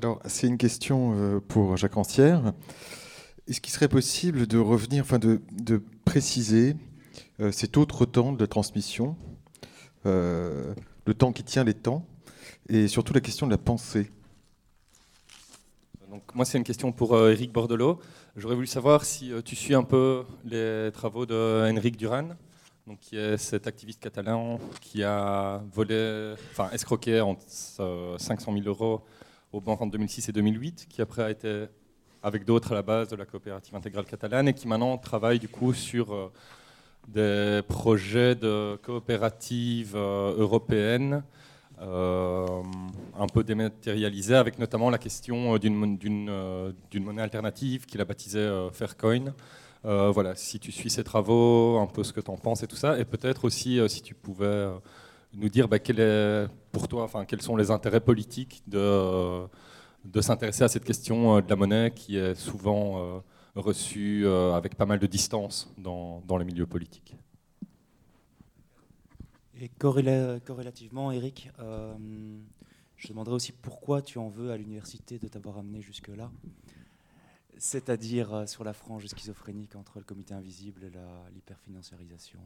Alors, c'est une question euh, pour Jacques Ancière. Est-ce qu'il serait possible de revenir, enfin de, préciser euh, cet autre temps de transmission, euh, le temps qui tient les temps, et surtout la question de la pensée? Donc, Moi, c'est une question pour Eric Bordelot. J'aurais voulu savoir si tu suis un peu les travaux de Duran, donc, qui est cet activiste catalan qui a volé, enfin escroqué en 500 000 euros au banques en 2006 et 2008, qui après a été avec d'autres à la base de la coopérative intégrale catalane et qui maintenant travaille du coup sur euh, des projets de coopératives euh, européennes euh, un peu dématérialisées, avec notamment la question d'une monnaie alternative qu'il a baptisée Faircoin. voilà, si tu suis ces travaux, un peu ce que tu en penses et tout ça, et peut-être aussi si tu pouvais nous dire bah, quel est pour toi, enfin, quels sont les intérêts politiques de, de s'intéresser à cette question euh, de la monnaie qui est souvent euh, reçue euh, avec pas mal de distance dans, dans les milieux politiques? Et corrélativement, Eric, je demanderais aussi pourquoi tu en veux à l'université de t'avoir amené jusque-là, c'est-à-dire sur la frange schizophrénique entre le comité invisible et l'hyperfinanciarisation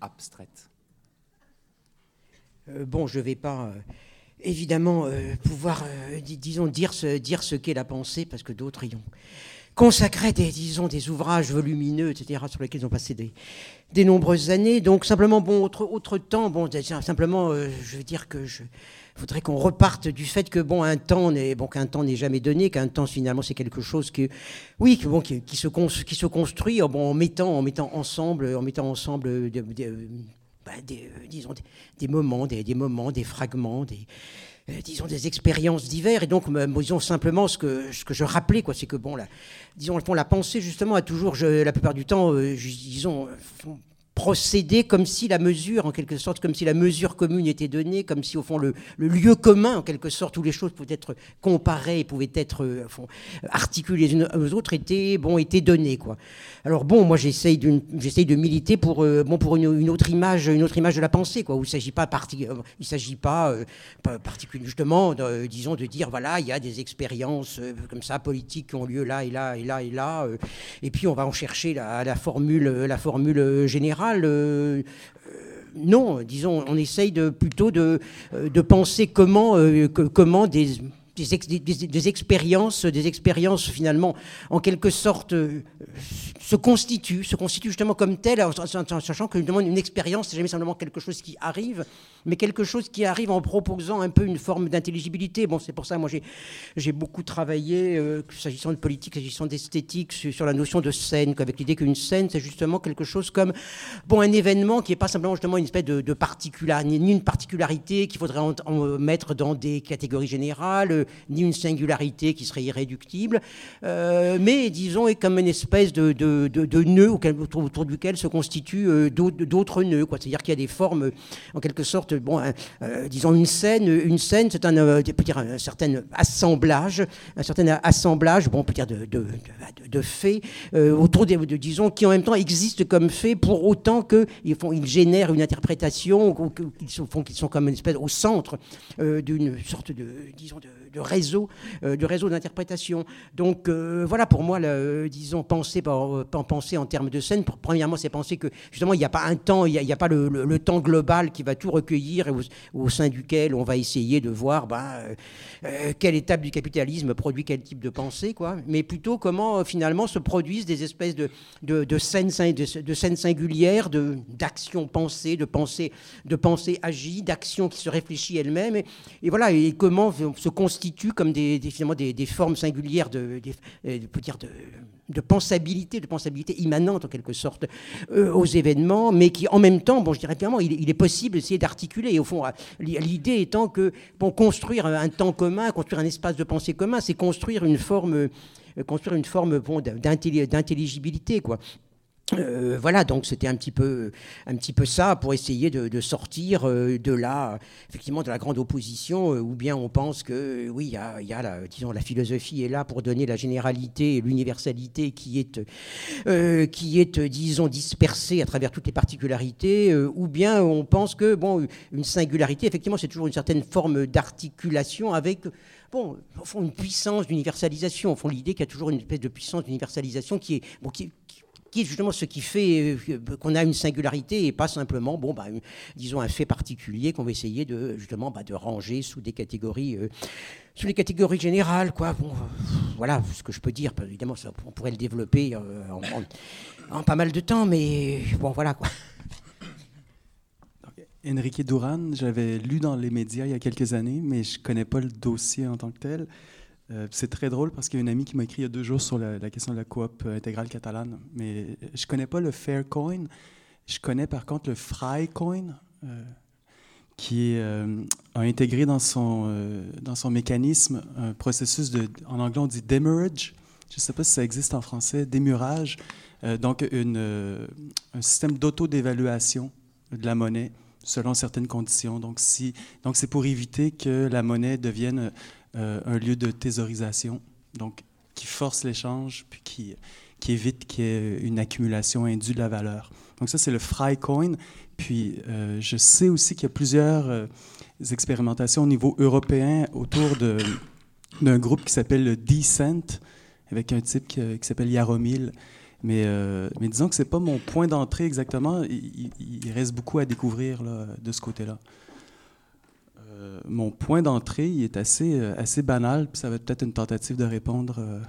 abstraite. Euh, bon, je ne vais pas euh, évidemment euh, pouvoir, disons, dire ce, qu'est la pensée, parce que d'autres y ont consacré des, disons, des ouvrages volumineux, etc., sur lesquels ils ont passé des, nombreuses années. Donc simplement, bon, autre, temps, bon, simplement, je veux dire que je voudrais qu'on reparte du fait que bon, un temps n'est bon, qu'un temps n'est jamais donné, qu'un temps finalement c'est quelque chose que, oui, qui, se, qui se construit en mettant, en mettant ensemble, en mettant ensemble bah, des, euh, disons, des, moments, des, moments, des fragments, des, euh, disons, des expériences diverses. Et donc, disons simplement ce que, je rappelais, quoi, c'est que, bon, la, disons, la pensée, justement, a toujours, la plupart du temps, euh, disons, procéder comme si la mesure, en quelque sorte, comme si la mesure commune était donnée, comme si, au fond, le, lieu commun, en quelque sorte, où les choses pouvaient être comparées, pouvaient être articulées les unes aux autres, était, bon, était donné, quoi. Alors bon, moi j'essaye de militer pour, euh, bon, pour une, autre image, une autre image de la pensée, quoi, où il ne s'agit pas, euh, il s'agit pas, euh, particulièrement, justement, disons, de dire voilà, il y a des expériences comme ça politiques qui ont lieu là et là et là et là, et puis on va en chercher la formule, la formule générale non, disons, on essaye de, plutôt de, de penser comment, comment des, des, expériences, des expériences finalement en quelque sorte euh, se constituent, se constituent justement comme telles, en, sachant que une expérience, c'est jamais simplement quelque chose qui arrive, mais quelque chose qui arrive en proposant un peu une forme d'intelligibilité. Bon, c'est pour ça, moi, j'ai beaucoup travaillé, euh, s'agissant de politique, s'agissant d'esthétique, sur, la notion de scène, avec l'idée qu'une scène, c'est justement quelque chose comme bon, un événement qui n'est pas simplement justement une espèce de, particularité, ni une particularité qu'il faudrait en, mettre dans des catégories générales, ni une singularité qui serait irréductible, euh, mais disons est comme une espèce de, de, de, nœud autour, duquel se constituent euh, d'autres nœuds. C'est-à-dire qu'il y a des formes, en quelque sorte, bon, euh, disons une scène, une scène, c'est un, dire un certain assemblage, un certain assemblage, bon, on peut dire de, de, de faits autour des, disons, qui en même temps existent comme faits pour autant qu'ils font, ils génèrent une interprétation, qu'ils sont, qu'ils sont comme une espèce au centre d'une sorte de, disons, de de réseau, euh, de réseau d'interprétation. Donc euh, voilà, pour moi, le, disons, penser, penser en termes de scène, premièrement, c'est penser que justement, il n'y a pas un temps, il n'y a, pas le, temps global qui va tout recueillir et au, sein duquel on va essayer de voir euh, quelle étape du capitalisme produit quel type de pensée, quoi. mais plutôt comment finalement se produisent des espèces de, de, scènes, de, de scènes singulières, d'actions pensées, de pensées, de pensées agies, d'actions qui se réfléchissent elles-mêmes, et, et, voilà, et comment se constitue comme des, finalement des, formes singulières de, euh, dire de, de, pensabilité, de pensabilité immanente en quelque sorte euh, aux événements, mais qui en même temps, bon, je dirais clairement, il, est possible d'essayer d'articuler. Au fond, l'idée étant que bon, construire un temps commun, construire un espace de pensée commun, c'est construire une forme, euh, construire une forme bon, d'intelligibilité, quoi. Euh, voilà, donc c'était un petit peu, un petit peu ça pour essayer de, sortir euh, de la, effectivement, de la grande opposition, euh, où bien on pense que oui, il y a, la, disons, la philosophie est là pour donner la généralité l'universalité qui est, qui est, disons, dispersée à travers toutes les particularités, ou bien on pense que bon, une singularité, effectivement, c'est toujours une certaine forme d'articulation avec bon, au fond, une puissance d'universalisation. Au fond, l'idée qu'il y a toujours une espèce de puissance d'universalisation qui est, qui, justement ce qui fait euh, qu'on a une singularité et pas simplement, bon, bah, disons, un fait particulier qu'on va essayer de, justement, bah, de ranger sous des catégories, euh, sous les catégories générales, quoi. Bon, voilà ce que je peux dire. Évidemment, ça, on pourrait le développer euh, en, pas mal de temps, mais bon, voilà, quoi. Enrique Duran, j'avais lu dans les médias il y a quelques années, mais je connais pas le dossier en tant que tel. Euh, c'est très drôle parce qu'il y a une amie qui m'a écrit il y a deux jours sur la, question de la coop euh, intégrale catalane. Mais je ne connais pas le Faircoin. Je connais par contre le Frycoin, euh, qui a intégré dans son, dans son mécanisme un processus de, en anglais on dit demurrage. Je ne sais pas si ça existe en français, démurage. donc un système d'auto-dévaluation de la monnaie selon certaines conditions. Donc c'est pour éviter que la monnaie devienne euh, un lieu de thésaurisation, donc qui force l'échange, puis qui, qui évite qu'il y ait une accumulation indue de la valeur. Donc ça, c'est le Frycoin. Puis euh, je sais aussi qu'il y a plusieurs euh, expérimentations au niveau européen autour d'un groupe qui s'appelle le Decent, avec un type qui, s'appelle Yaromil. Mais, mais disons que ce n'est pas mon point d'entrée exactement. Il, reste beaucoup à découvrir de ce côté-là. Euh, mon point d'entrée est assez, euh, assez banal, puis ça va être peut-être une tentative de répondre euh,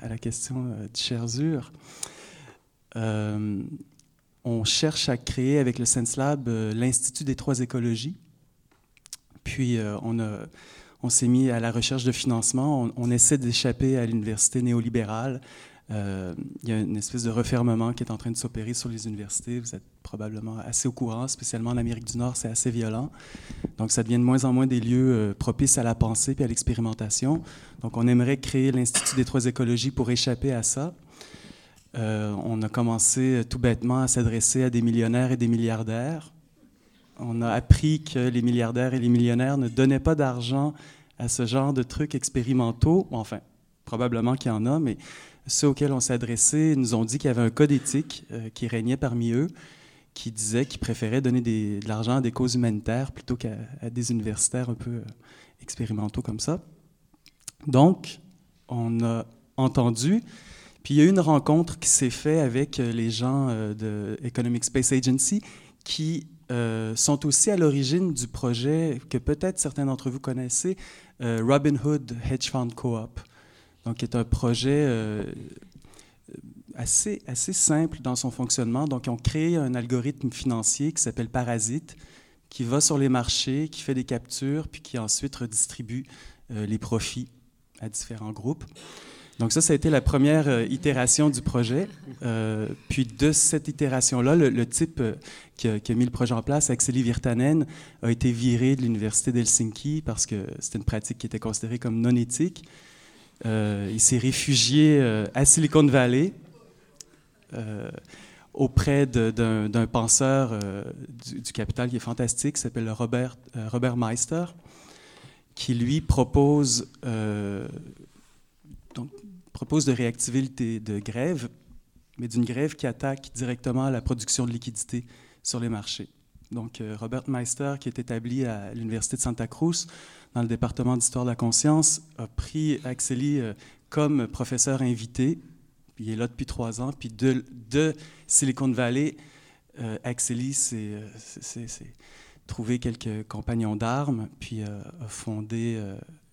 à la question de Cherzur. on cherche à créer avec le SenseLab l'Institut des trois écologies. Puis on, a, on s'est mis à la recherche de financement. On essaie d'échapper à l'université néolibérale euh, il y a une espèce de refermement qui est en train de s'opérer sur les universités. Vous êtes probablement assez au courant, spécialement en Amérique du Nord, c'est assez violent. Donc, ça devient de moins en moins des lieux euh, propices à la pensée et à l'expérimentation. Donc, on aimerait créer l'Institut des trois écologies pour échapper à ça. Euh, on a commencé tout bêtement à s'adresser à des millionnaires et des milliardaires. On a appris que les milliardaires et les millionnaires ne donnaient pas d'argent à ce genre de trucs expérimentaux. Enfin, probablement qu'il y en a, mais ceux auxquels on s'est adressé nous ont dit qu'il y avait un code éthique euh, qui régnait parmi eux, qui disait qu'ils préféraient donner de l'argent à des causes humanitaires plutôt qu'à des universitaires un peu euh, expérimentaux comme ça. Donc, on a entendu, puis il y a eu une rencontre qui s'est faite avec euh, les gens de Economic Space Agency qui sont aussi à l'origine du projet que peut-être certains d'entre vous connaissez, Robin Hood Hedge Fund Co-op donc qui est un projet euh, assez, assez simple dans son fonctionnement. Donc, ils ont créé un algorithme financier qui s'appelle Parasite, qui va sur les marchés, qui fait des captures, puis qui ensuite redistribue euh, les profits à différents groupes. Donc ça, ça a été la première euh, itération du projet. puis de cette itération-là, le, type qui a, qui, a, mis le projet en place, Axeli Virtanen, a été viré de l'Université d'Helsinki parce que c'était une pratique qui était considérée comme non éthique. Euh, il s'est réfugié euh, à Silicon Valley euh, auprès d'un penseur du, capital qui est fantastique, qui s'appelle Robert, Robert Meister, qui lui propose, propose de réactiver le de grève, mais d'une grève qui attaque directement la production de liquidités sur les marchés. Donc, Robert Meister, qui est établi à l'Université de Santa Cruz, dans le département d'histoire de la conscience, a pris Axeli euh, comme professeur invité. Il est là depuis trois ans. Puis de, Silicon Valley, euh, Axeli s'est trouvé quelques compagnons d'armes, puis euh, a fondé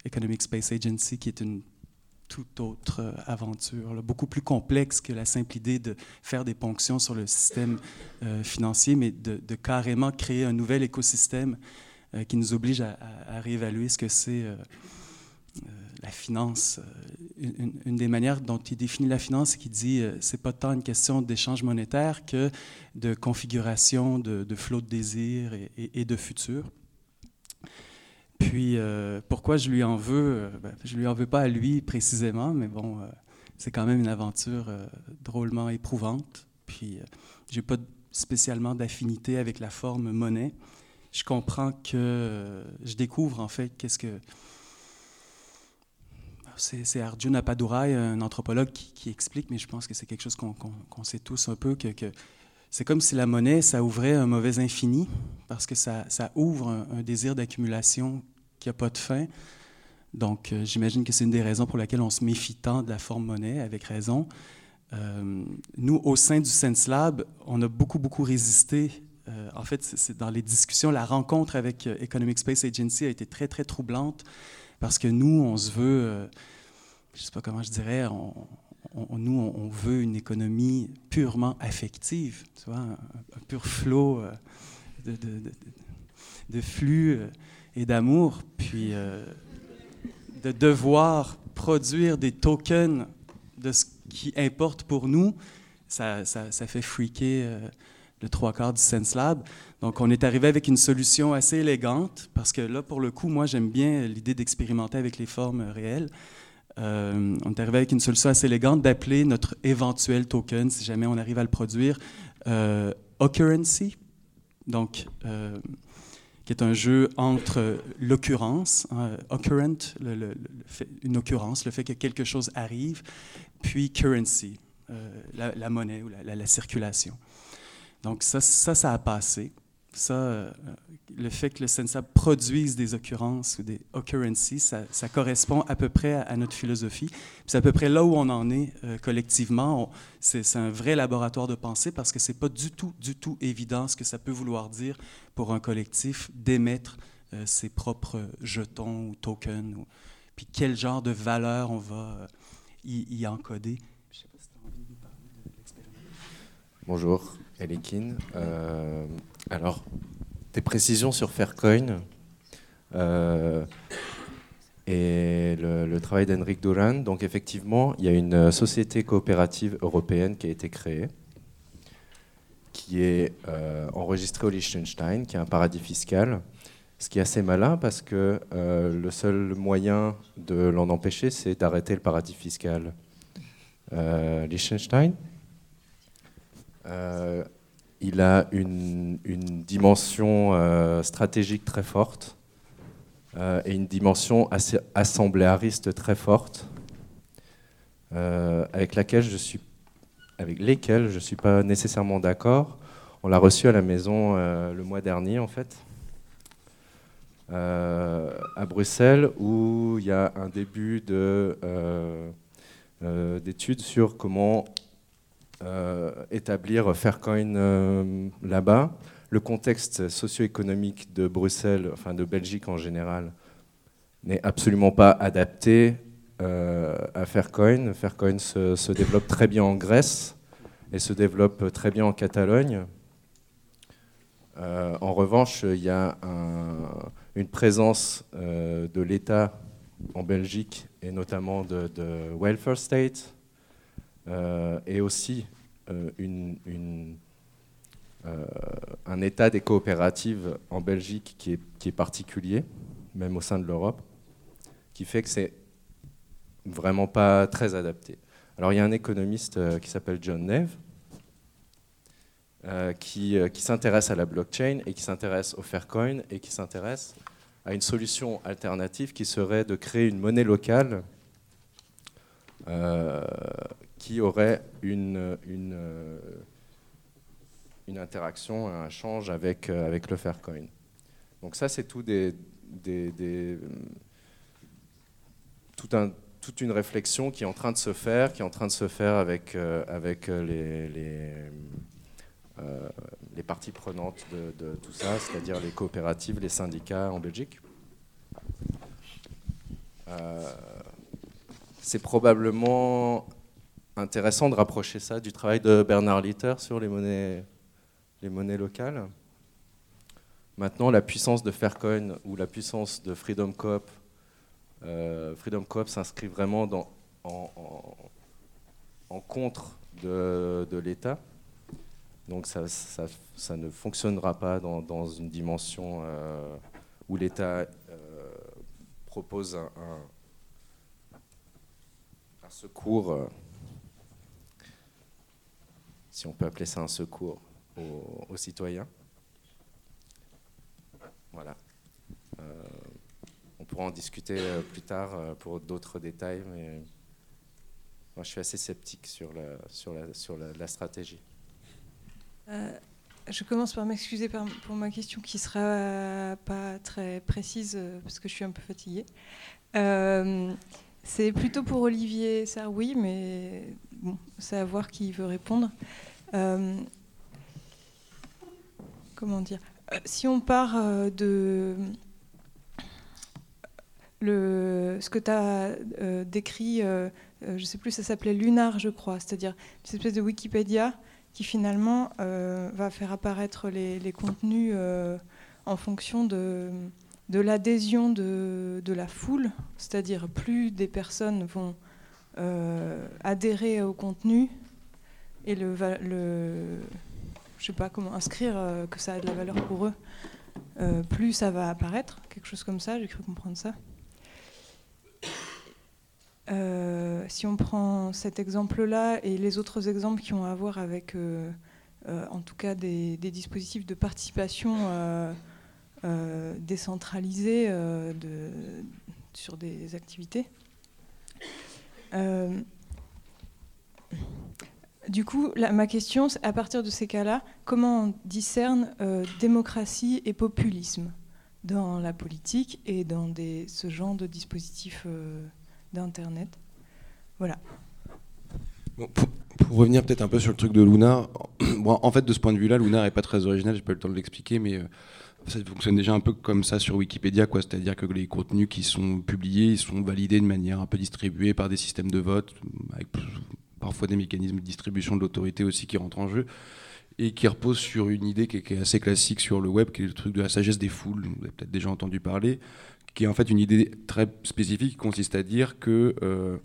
Economic Space Agency, qui est une toute autre aventure, beaucoup plus complexe que la simple idée de faire des ponctions sur le système financier, mais de, carrément créer un nouvel écosystème euh, qui nous oblige à, réévaluer ce que c'est euh, euh, la finance. Une, des manières dont il définit la finance, c'est qu'il dit c'est pas tant une question d'échange monétaire que de configuration de, de flot de désir et, de futur. Puis, pourquoi je lui en veux ben, Je lui en veux pas à lui précisément, mais bon, c'est quand même une aventure drôlement éprouvante. Puis, j'ai pas spécialement d'affinité avec la forme monnaie. Je comprends que je découvre en fait qu'est-ce que c'est Arjuna Padurai, un anthropologue, qui, explique, mais je pense que c'est quelque chose qu'on sait tous un peu, que, c'est comme si la monnaie, ça ouvrait un mauvais infini, parce que ça, ouvre un, désir d'accumulation qui n'a pas de fin. Donc, euh, j'imagine que c'est une des raisons pour laquelle on se méfie tant de la forme monnaie, avec raison. Euh, nous, au sein du Sense Lab, on a beaucoup, beaucoup résisté. Euh, en fait, c'est dans les discussions, la rencontre avec Economic Space Agency a été très, très troublante parce que nous, on se veut, je ne sais pas comment je dirais, nous, on veut une économie purement affective, tu vois, un, pur flot de, de, flux et d'amour. Puis de devoir produire des tokens de ce qui importe pour nous, ça, ça, fait freaker euh, le trois quarts du Sense Lab. Donc, on est arrivé avec une solution assez élégante, parce que là, pour le coup, moi, j'aime bien l'idée d'expérimenter avec les formes réelles. Euh, on est arrivé avec une solution assez élégante d'appeler notre éventuel token, si jamais on arrive à le produire, euh, Occurrency. Donc, euh, qui est un jeu entre l'occurrence, hein, occurrent, une occurrence, le fait que quelque chose arrive, puis currency, euh, la, monnaie ou la, circulation. Donc ça, ça, ça a passé ça, euh, le fait que le Sensab produise des occurrences ou des occurrences, ça, correspond à peu près à, notre philosophie. C'est à peu près là où on en est euh, collectivement. C'est un vrai laboratoire de pensée parce que c'est pas du tout, du tout évident ce que ça peut vouloir dire pour un collectif d'émettre euh, ses propres jetons ou tokens. Ou, puis quel genre de valeur on va y, encoder. Je sais pas si tu as envie de parler de l'expérience. Bonjour, Elikin. Alors, des précisions sur Faircoin euh, et le, travail d'Henrik Duran. Donc, effectivement, il y a une société coopérative européenne qui a été créée, qui est euh, enregistrée au Liechtenstein, qui est un paradis fiscal. Ce qui est assez malin parce que euh, le seul moyen de l'en empêcher, c'est d'arrêter le paradis fiscal. Liechtenstein il a une, dimension euh, stratégique très forte euh, et une dimension assembléariste très forte, euh, avec laquelle je suis, avec lesquelles je suis pas nécessairement d'accord. On l'a reçu à la maison le mois dernier, en fait, à Bruxelles, où il y a un début d'études sur comment établir Faircoin euh, là-bas. Le contexte socio-économique de Bruxelles, enfin de Belgique en général, n'est absolument pas adapté euh, à Faircoin. Faircoin se, développe très bien en Grèce et se développe très bien en Catalogne. en revanche, il y a une présence de l'État en Belgique et notamment de, welfare state euh, et aussi euh, une, euh, un état des coopératives en Belgique qui est, qui est particulier, même au sein de l'Europe, qui fait que c'est vraiment pas très adapté. Alors il y a un économiste qui s'appelle John Neve, qui, qui s'intéresse à la blockchain et qui s'intéresse au Faircoin et qui s'intéresse à une solution alternative qui serait de créer une monnaie locale qui aurait une, euh, une interaction, un change avec, euh, avec le Faircoin. Donc ça, c'est tout des, des, des tout un, toute une réflexion qui est en train de se faire, qui est en train de se faire avec, euh, avec les, les, parties prenantes de tout ça, c'est-à-dire les coopératives, les syndicats en Belgique. c'est probablement intéressant de rapprocher ça du travail de Bernard Litter sur les monnaies, les monnaies locales. Maintenant, la puissance de Faircoin ou la puissance de Freedom Coop, euh, Freedom Coop s'inscrit vraiment en, contre de, l'État. Donc ça, ne fonctionnera pas dans, une dimension euh, où l'État euh, propose un, un secours si on peut appeler ça un secours aux, citoyens. Voilà. on pourra en discuter plus tard pour d'autres détails, mais moi je suis assez sceptique sur la, sur la, sur la, stratégie. Je commence par m'excuser pour ma question qui sera pas très précise parce que je suis un peu fatiguée. Euh, c'est plutôt pour Olivier oui, mais bon, c'est à voir qui veut répondre. Euh, comment dire? Euh, Si on part de le, ce que tu as décrit, je ne sais plus, ça s'appelait Lunar, je crois, c'est-à-dire une espèce de Wikipédia qui finalement va faire apparaître les contenus en fonction de de l'adhésion de, la foule, c'est-à-dire plus des personnes vont euh, adhérer au contenu et le, le sais pas comment inscrire euh, que ça a de la valeur pour eux, euh, plus ça va apparaître, quelque chose comme ça, j'ai cru comprendre ça. si on prend cet exemple-là et les autres exemples qui ont à voir avec, en tout cas, des dispositifs de participation euh, décentralisé euh, sur des activités. Euh, du coup, ma question, à partir de ces cas-là, comment on discerne démocratie et populisme dans la politique et dans ce genre de dispositifs d'Internet? Voilà. pour, revenir peut-être un peu sur le truc de Luna, en fait, de ce point de vue-là, Luna n'est pas très original, j'ai pas eu le temps de l'expliquer, mais ça fonctionne déjà un peu comme ça sur Wikipédia, quoi. C'est-à-dire que les contenus qui sont publiés, ils sont validés de manière un peu distribuée par des systèmes de vote, avec parfois des mécanismes de distribution de l'autorité aussi qui rentrent en jeu, et qui reposent sur une idée qui est, assez classique sur le web, qui est le truc de la sagesse des foules. Vous avez peut-être déjà entendu parler, qui est en fait une idée très spécifique qui consiste à dire que euh,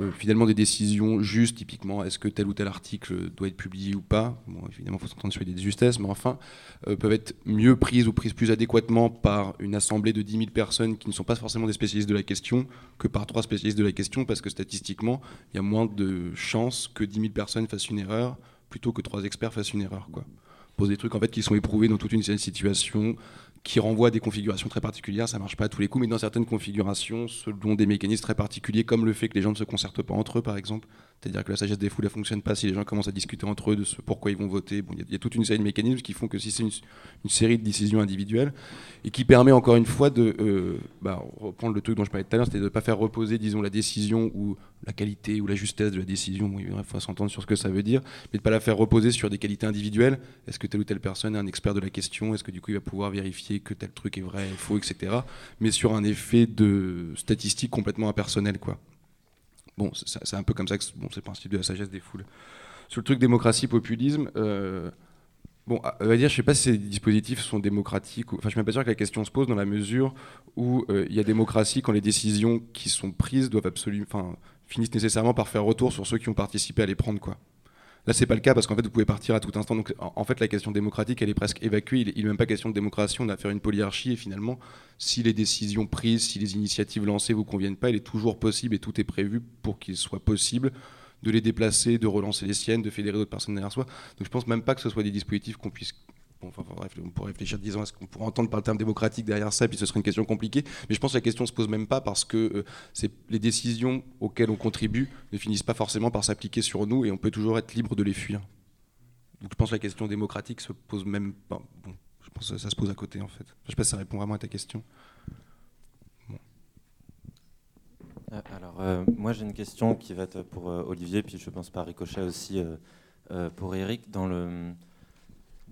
euh, finalement des décisions justes, typiquement est-ce que tel ou tel article doit être publié ou pas, bon, évidemment il faut s'entendre sur des justesses, mais enfin, euh, peuvent être mieux prises ou prises plus adéquatement par une assemblée de 10 000 personnes qui ne sont pas forcément des spécialistes de la question que par trois spécialistes de la question, parce que statistiquement, il y a moins de chances que 10 000 personnes fassent une erreur plutôt que trois experts fassent une erreur. Quoi. Pose des trucs en fait qui sont éprouvés dans toute une série de situations, qui renvoie des configurations très particulières. Ça marche pas à tous les coups, mais dans certaines configurations, selon des mécanismes très particuliers, comme le fait que les gens ne se concertent pas entre eux, par exemple, c'est-à-dire que la sagesse des foules ne fonctionne pas si les gens commencent à discuter entre eux de ce pourquoi ils vont voter. Bon, il y, a toute une série de mécanismes qui font que si c'est une, série de décisions individuelles et qui permet encore une fois de euh, bah, reprendre le truc dont je parlais tout à l'heure, c'était de ne pas faire reposer, disons, la décision ou la qualité ou la justesse de la décision. Bon, il faut s'entendre sur ce que ça veut dire, mais de ne pas la faire reposer sur des qualités individuelles. Est-ce que telle ou telle personne est un expert de la question? Est-ce que du coup il va pouvoir vérifier que tel truc est vrai, faux, etc. Mais sur un effet de statistique complètement impersonnel, quoi. Bon, c'est un peu comme ça que bon, c'est le principe de la sagesse des foules. Sur le truc démocratie-populisme, euh, bon, à dire, je sais pas si ces dispositifs sont démocratiques. Ou, enfin, je suis même pas sûr que la question se pose dans la mesure où euh, il y a démocratie quand les décisions qui sont prises doivent absolument, enfin, finissent nécessairement par faire retour sur ceux qui ont participé à les prendre, quoi. Là, c'est pas le cas parce qu'en fait, vous pouvez partir à tout instant. Donc, en fait, la question démocratique, elle est presque évacuée. Il n'est même pas question de démocratie. On a affaire à une polyarchie. Et finalement, si les décisions prises, si les initiatives lancées vous conviennent pas, il est toujours possible et tout est prévu pour qu'il soit possible de les déplacer, de relancer les siennes, de fédérer d'autres personnes derrière soi. Donc, je pense même pas que ce soit des dispositifs qu'on puisse enfin, on pourrait réfléchir disons est-ce qu'on pourrait entendre par le terme démocratique derrière ça, puis ce serait une question compliquée. Mais je pense que la question ne se pose même pas parce que euh, les décisions auxquelles on contribue ne finissent pas forcément par s'appliquer sur nous et on peut toujours être libre de les fuir. Donc je pense que la question démocratique se pose même pas. Bon, je pense que ça se pose à côté en fait. Je ne sais pas si ça répond vraiment à ta question. Euh, alors, euh, moi j'ai une question qui va être pour Olivier, puis je pense par ricochet aussi pour Eric. Dans le,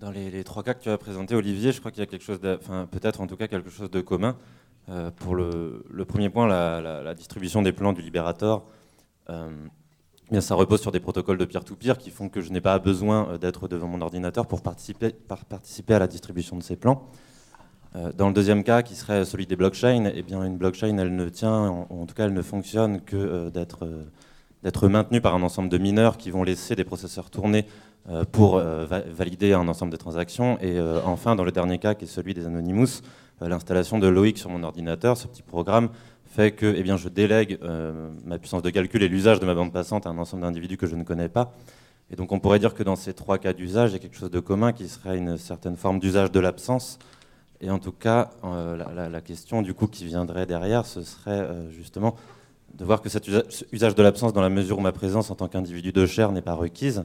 dans les, trois cas que tu as présentés, Olivier, je crois qu'il y a quelque chose, enfin peut-être en tout cas quelque chose de commun. Euh, pour le, premier point, la, distribution des plans du Libérator, euh, bien, ça repose sur des protocoles de peer-to-peer qui font que je n'ai pas besoin euh, d'être devant mon ordinateur pour participer, à la distribution de ces plans. dans le deuxième cas, qui serait celui des blockchains, eh bien, une blockchain, elle ne tient, en, en tout cas, elle ne fonctionne que d'être d'être maintenue par un ensemble de mineurs qui vont laisser des processeurs tourner euh, pour euh, valider un ensemble de transactions. Et euh, enfin, dans le dernier cas, qui est celui des Anonymous, l'installation de Loïc sur mon ordinateur, ce petit programme, fait que eh bien, je délègue ma puissance de calcul et l'usage de ma bande passante à un ensemble d'individus que je ne connais pas. Et donc on pourrait dire que dans ces trois cas d'usage, il y a quelque chose de commun qui serait une certaine forme d'usage de l'absence. Et en tout cas, la, la, question du coup qui viendrait derrière, ce serait justement de voir que cet usage de l'absence, dans la mesure où ma présence en tant qu'individu de chair n'est pas requise,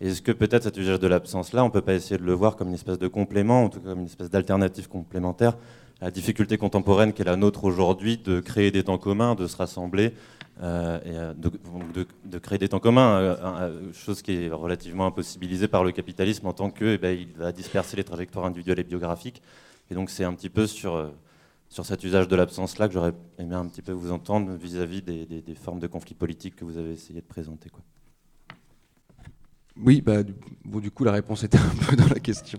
est-ce que peut-être cet usage de l'absence-là, on ne peut pas essayer de le voir comme une espèce de complément, ou comme une espèce d'alternative complémentaire à la difficulté contemporaine qui est la nôtre aujourd'hui de créer des temps communs, de se rassembler, euh, et euh, de, créer des temps communs, euh, chose qui est relativement impossibilisée par le capitalisme en tant qu'il eh ben, va disperser les trajectoires individuelles et biographiques. Et donc c'est un petit peu sur sur cet usage de l'absence-là que j'aurais aimé un petit peu vous entendre vis-à-vis des, formes de conflits politiques que vous avez essayé de présenter. Oui, bah, du coup, la réponse était un peu dans la question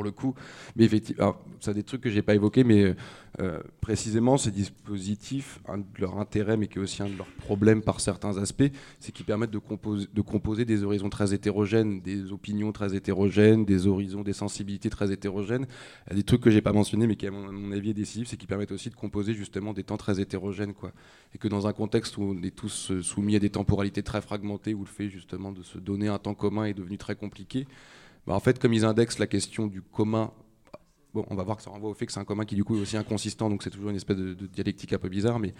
pour le coup. Mais effectivement, ça des trucs que j'ai pas évoqués, mais euh, précisément ces dispositifs, un de leurs intérêts, mais qui est aussi un de leurs problèmes par certains aspects, c'est qu'ils permettent de composer, de composer des horizons très hétérogènes, des opinions très hétérogènes, des horizons, des sensibilités très hétérogènes. Il y a des trucs que j'ai pas mentionnés, mais qui à mon, avis est décisif, c'est qu'ils permettent aussi de composer justement des temps très hétérogènes, quoi. Et que dans un contexte où on est tous euh, soumis à des temporalités très fragmentées, où le fait justement de se donner un temps commun est devenu très compliqué. Bah, en fait, comme ils indexent la question du commun, on va voir que ça renvoie au fait que c'est un commun qui du coup est aussi inconsistant, donc c'est toujours une espèce de, dialectique un peu bizarre, mais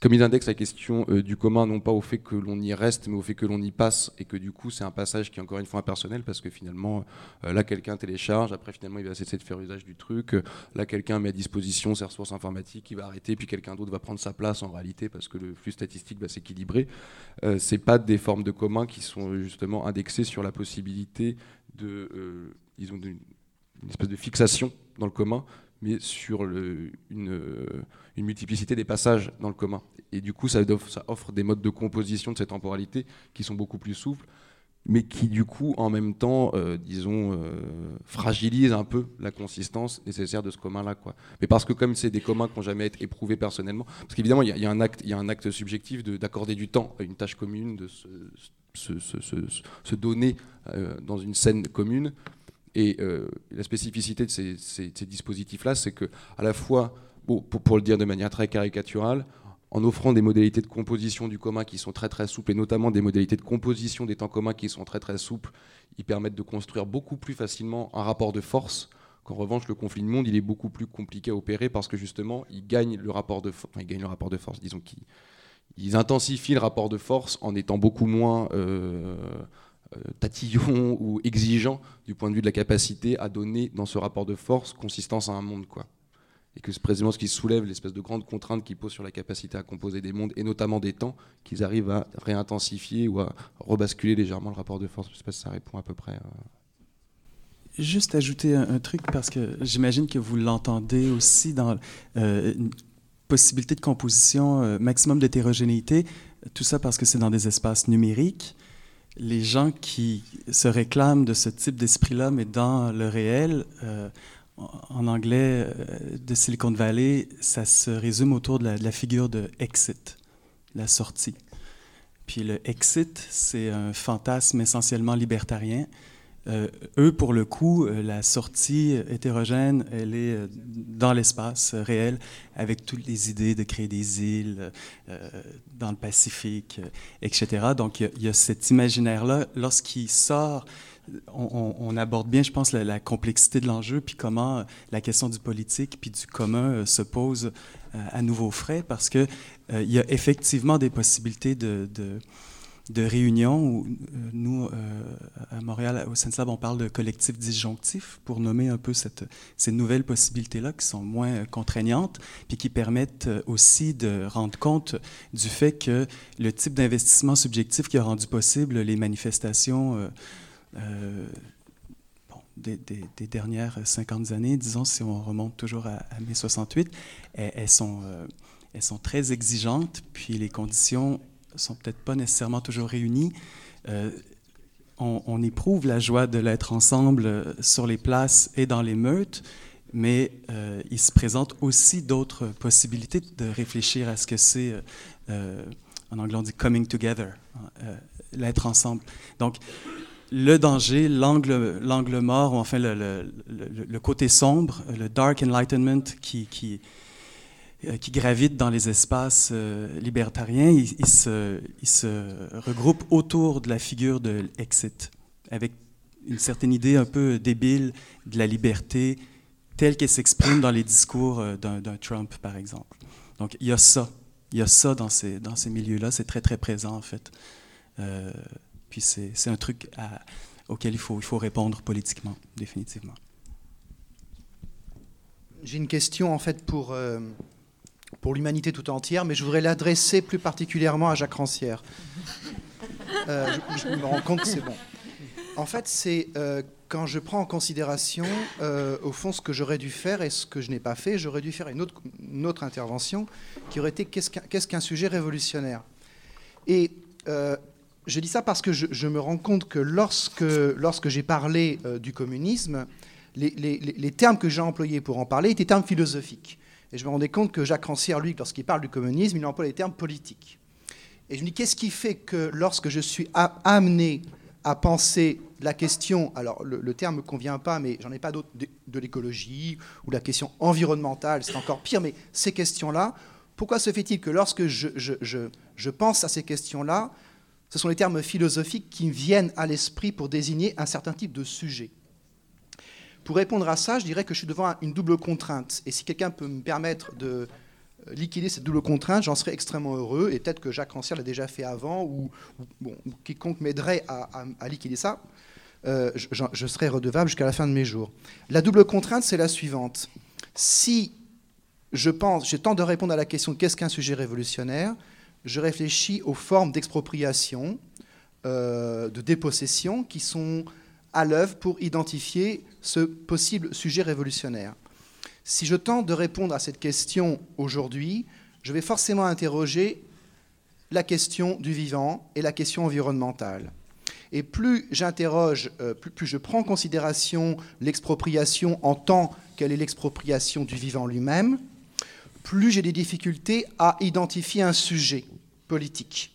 comme ils indexent la question euh, du commun, non pas au fait que l'on y reste, mais au fait que l'on y passe, et que du coup c'est un passage qui est encore une fois impersonnel, parce que finalement, euh, là quelqu'un télécharge, après finalement il va cesser de faire usage du truc, là quelqu'un met à disposition ses ressources informatiques, il va arrêter, puis quelqu'un d'autre va prendre sa place en réalité, parce que le flux statistique va s'équilibrer. Euh, c'est pas des formes de commun qui sont justement indexées sur la possibilité de, euh, ils ont une, espèce de fixation dans le commun, mais sur une, multiplicité des passages dans le commun. Et du coup, ça offre, des modes de composition de cette temporalité qui sont beaucoup plus souples, mais qui du coup, en même temps, euh, disons, euh, fragilisent un peu la consistance nécessaire de ce commun-là. Mais parce que comme c'est des communs qui n'ont jamais été éprouvés personnellement, parce qu'évidemment, il y, a un acte, y a un acte subjectif d'accorder du temps à une tâche commune, de se, se, donner euh, dans une scène commune. Et euh, la spécificité de ces, dispositifs-là, c'est que à la fois, pour, le dire de manière très caricaturale, en offrant des modalités de composition du commun qui sont très très souples, et notamment des modalités de composition des temps communs qui sont très très souples, ils permettent de construire beaucoup plus facilement un rapport de force. Qu'en revanche, le conflit de monde, il est beaucoup plus compliqué à opérer parce que justement, il gagne le rapport de, enfin, il gagne le rapport de force, disons, qu'il ils intensifient le rapport de force en étant beaucoup moins euh, euh, tatillons ou exigeants du point de vue de la capacité à donner dans ce rapport de force consistance à un monde. Quoi. Et que c'est précisément ce qui soulève l'espèce de grande contrainte qui pose sur la capacité à composer des mondes, et notamment des temps, qu'ils arrivent à réintensifier ou à rebasculer légèrement le rapport de force. Je ne sais pas si ça répond à peu près. Euh. Juste ajouter un, truc, parce que j'imagine que vous l'entendez aussi dans possibilité de composition, euh, maximum d'hétérogénéité, tout ça parce que c'est dans des espaces numériques. Les gens qui se réclament de ce type d'esprit-là, mais dans le réel, euh, en anglais euh, de Silicon Valley, ça se résume autour de la, de la, figure de exit, la sortie. Puis le exit, c'est un fantasme essentiellement libertarien euh, eux, pour le coup, euh, la sortie hétérogène, elle est euh, dans l'espace réel, avec toutes les idées de créer des îles dans le Pacifique, etc. Donc, il y, a cet imaginaire-là. Lorsqu'il sort, on, aborde bien, je pense, la, complexité de l'enjeu, puis comment la question du politique puis du commun se pose à nouveau frais, parce qu'il il y a effectivement des possibilités de de réunions où euh, nous, euh, à Montréal, au Senslab, on parle de collectif disjonctif pour nommer un peu cette, ces nouvelles possibilités-là qui sont moins contraignantes, puis qui permettent euh, aussi de rendre compte du fait que le type d'investissement subjectif qui a rendu possible les manifestations des, dernières 50 années, disons, si on remonte toujours à, 68, elles, sont, elles sont très exigeantes, puis les conditions sont peut-être pas nécessairement toujours réunis. Euh, on, éprouve la joie de l'être ensemble euh, sur les places et dans les meutes, mais euh, il se présente aussi d'autres possibilités de réfléchir à ce que c'est, en anglais on dit coming together, hein, l'être ensemble. Donc, le danger, l'angle, l'angle mort, ou enfin le, côté sombre, le dark enlightenment qui qui gravitent dans les espaces libertariens, ils, se, regroupent autour de la figure de l'exit, avec une certaine idée un peu débile de la liberté telle qu'elle s'exprime dans les discours d'un Trump, par exemple. Donc il y a ça. Il y a ça dans ces, milieux-là. C'est très, très présent, en fait. puis c'est un truc auquel il faut, répondre politiquement, définitivement. J'ai une question en fait pour, euh, pour l'humanité tout entière, mais je voudrais l'adresser plus particulièrement à Jacques Rancière. Euh, je, me rends compte que c'est bon. En fait, c'est euh, quand je prends en considération, au fond, ce que j'aurais dû faire et ce que je n'ai pas fait, j'aurais dû faire une autre, intervention qui aurait été qu'est-ce qu'un sujet révolutionnaire? Et je dis ça parce que je, me rends compte que lorsque, lorsque j'ai parlé du communisme, les, termes que j'ai employés pour en parler étaient termes philosophiques. Et je me rendais compte que Jacques Rancière, lui, lorsqu'il parle du communisme, il emploie les termes politiques. Et je me dis, qu'est-ce qui fait que lorsque je suis amené à penser la question, alors le, terme ne convient pas, mais j'en ai pas d'autres, de, l'écologie ou la question environnementale, c'est encore pire, mais ces questions-là, pourquoi se fait-il que lorsque je, je pense à ces questions-là, ce sont les termes philosophiques qui viennent à l'esprit pour désigner un certain type de sujet? Pour répondre à ça, je dirais que je suis devant une double contrainte. Et si quelqu'un peut me permettre de euh, liquider cette double contrainte, j'en serais extrêmement heureux. Et peut-être que Jacques Rancière l'a déjà fait avant, ou, quiconque m'aiderait à, liquider ça, euh, je, serais redevable jusqu'à la fin de mes jours. La double contrainte, c'est la suivante. Si je pense, j'ai tente de répondre à la question qu'est-ce qu'un sujet révolutionnaire, je réfléchis aux formes d'expropriation, euh, de dépossession qui sont à l'œuvre pour identifier ce possible sujet révolutionnaire. Si je tente de répondre à cette question aujourd'hui, je vais forcément interroger la question du vivant et la question environnementale. Et plus j'interroge, euh, plus, je prends en considération l'expropriation en tant qu'elle est l'expropriation du vivant lui-même, plus j'ai des difficultés à identifier un sujet politique.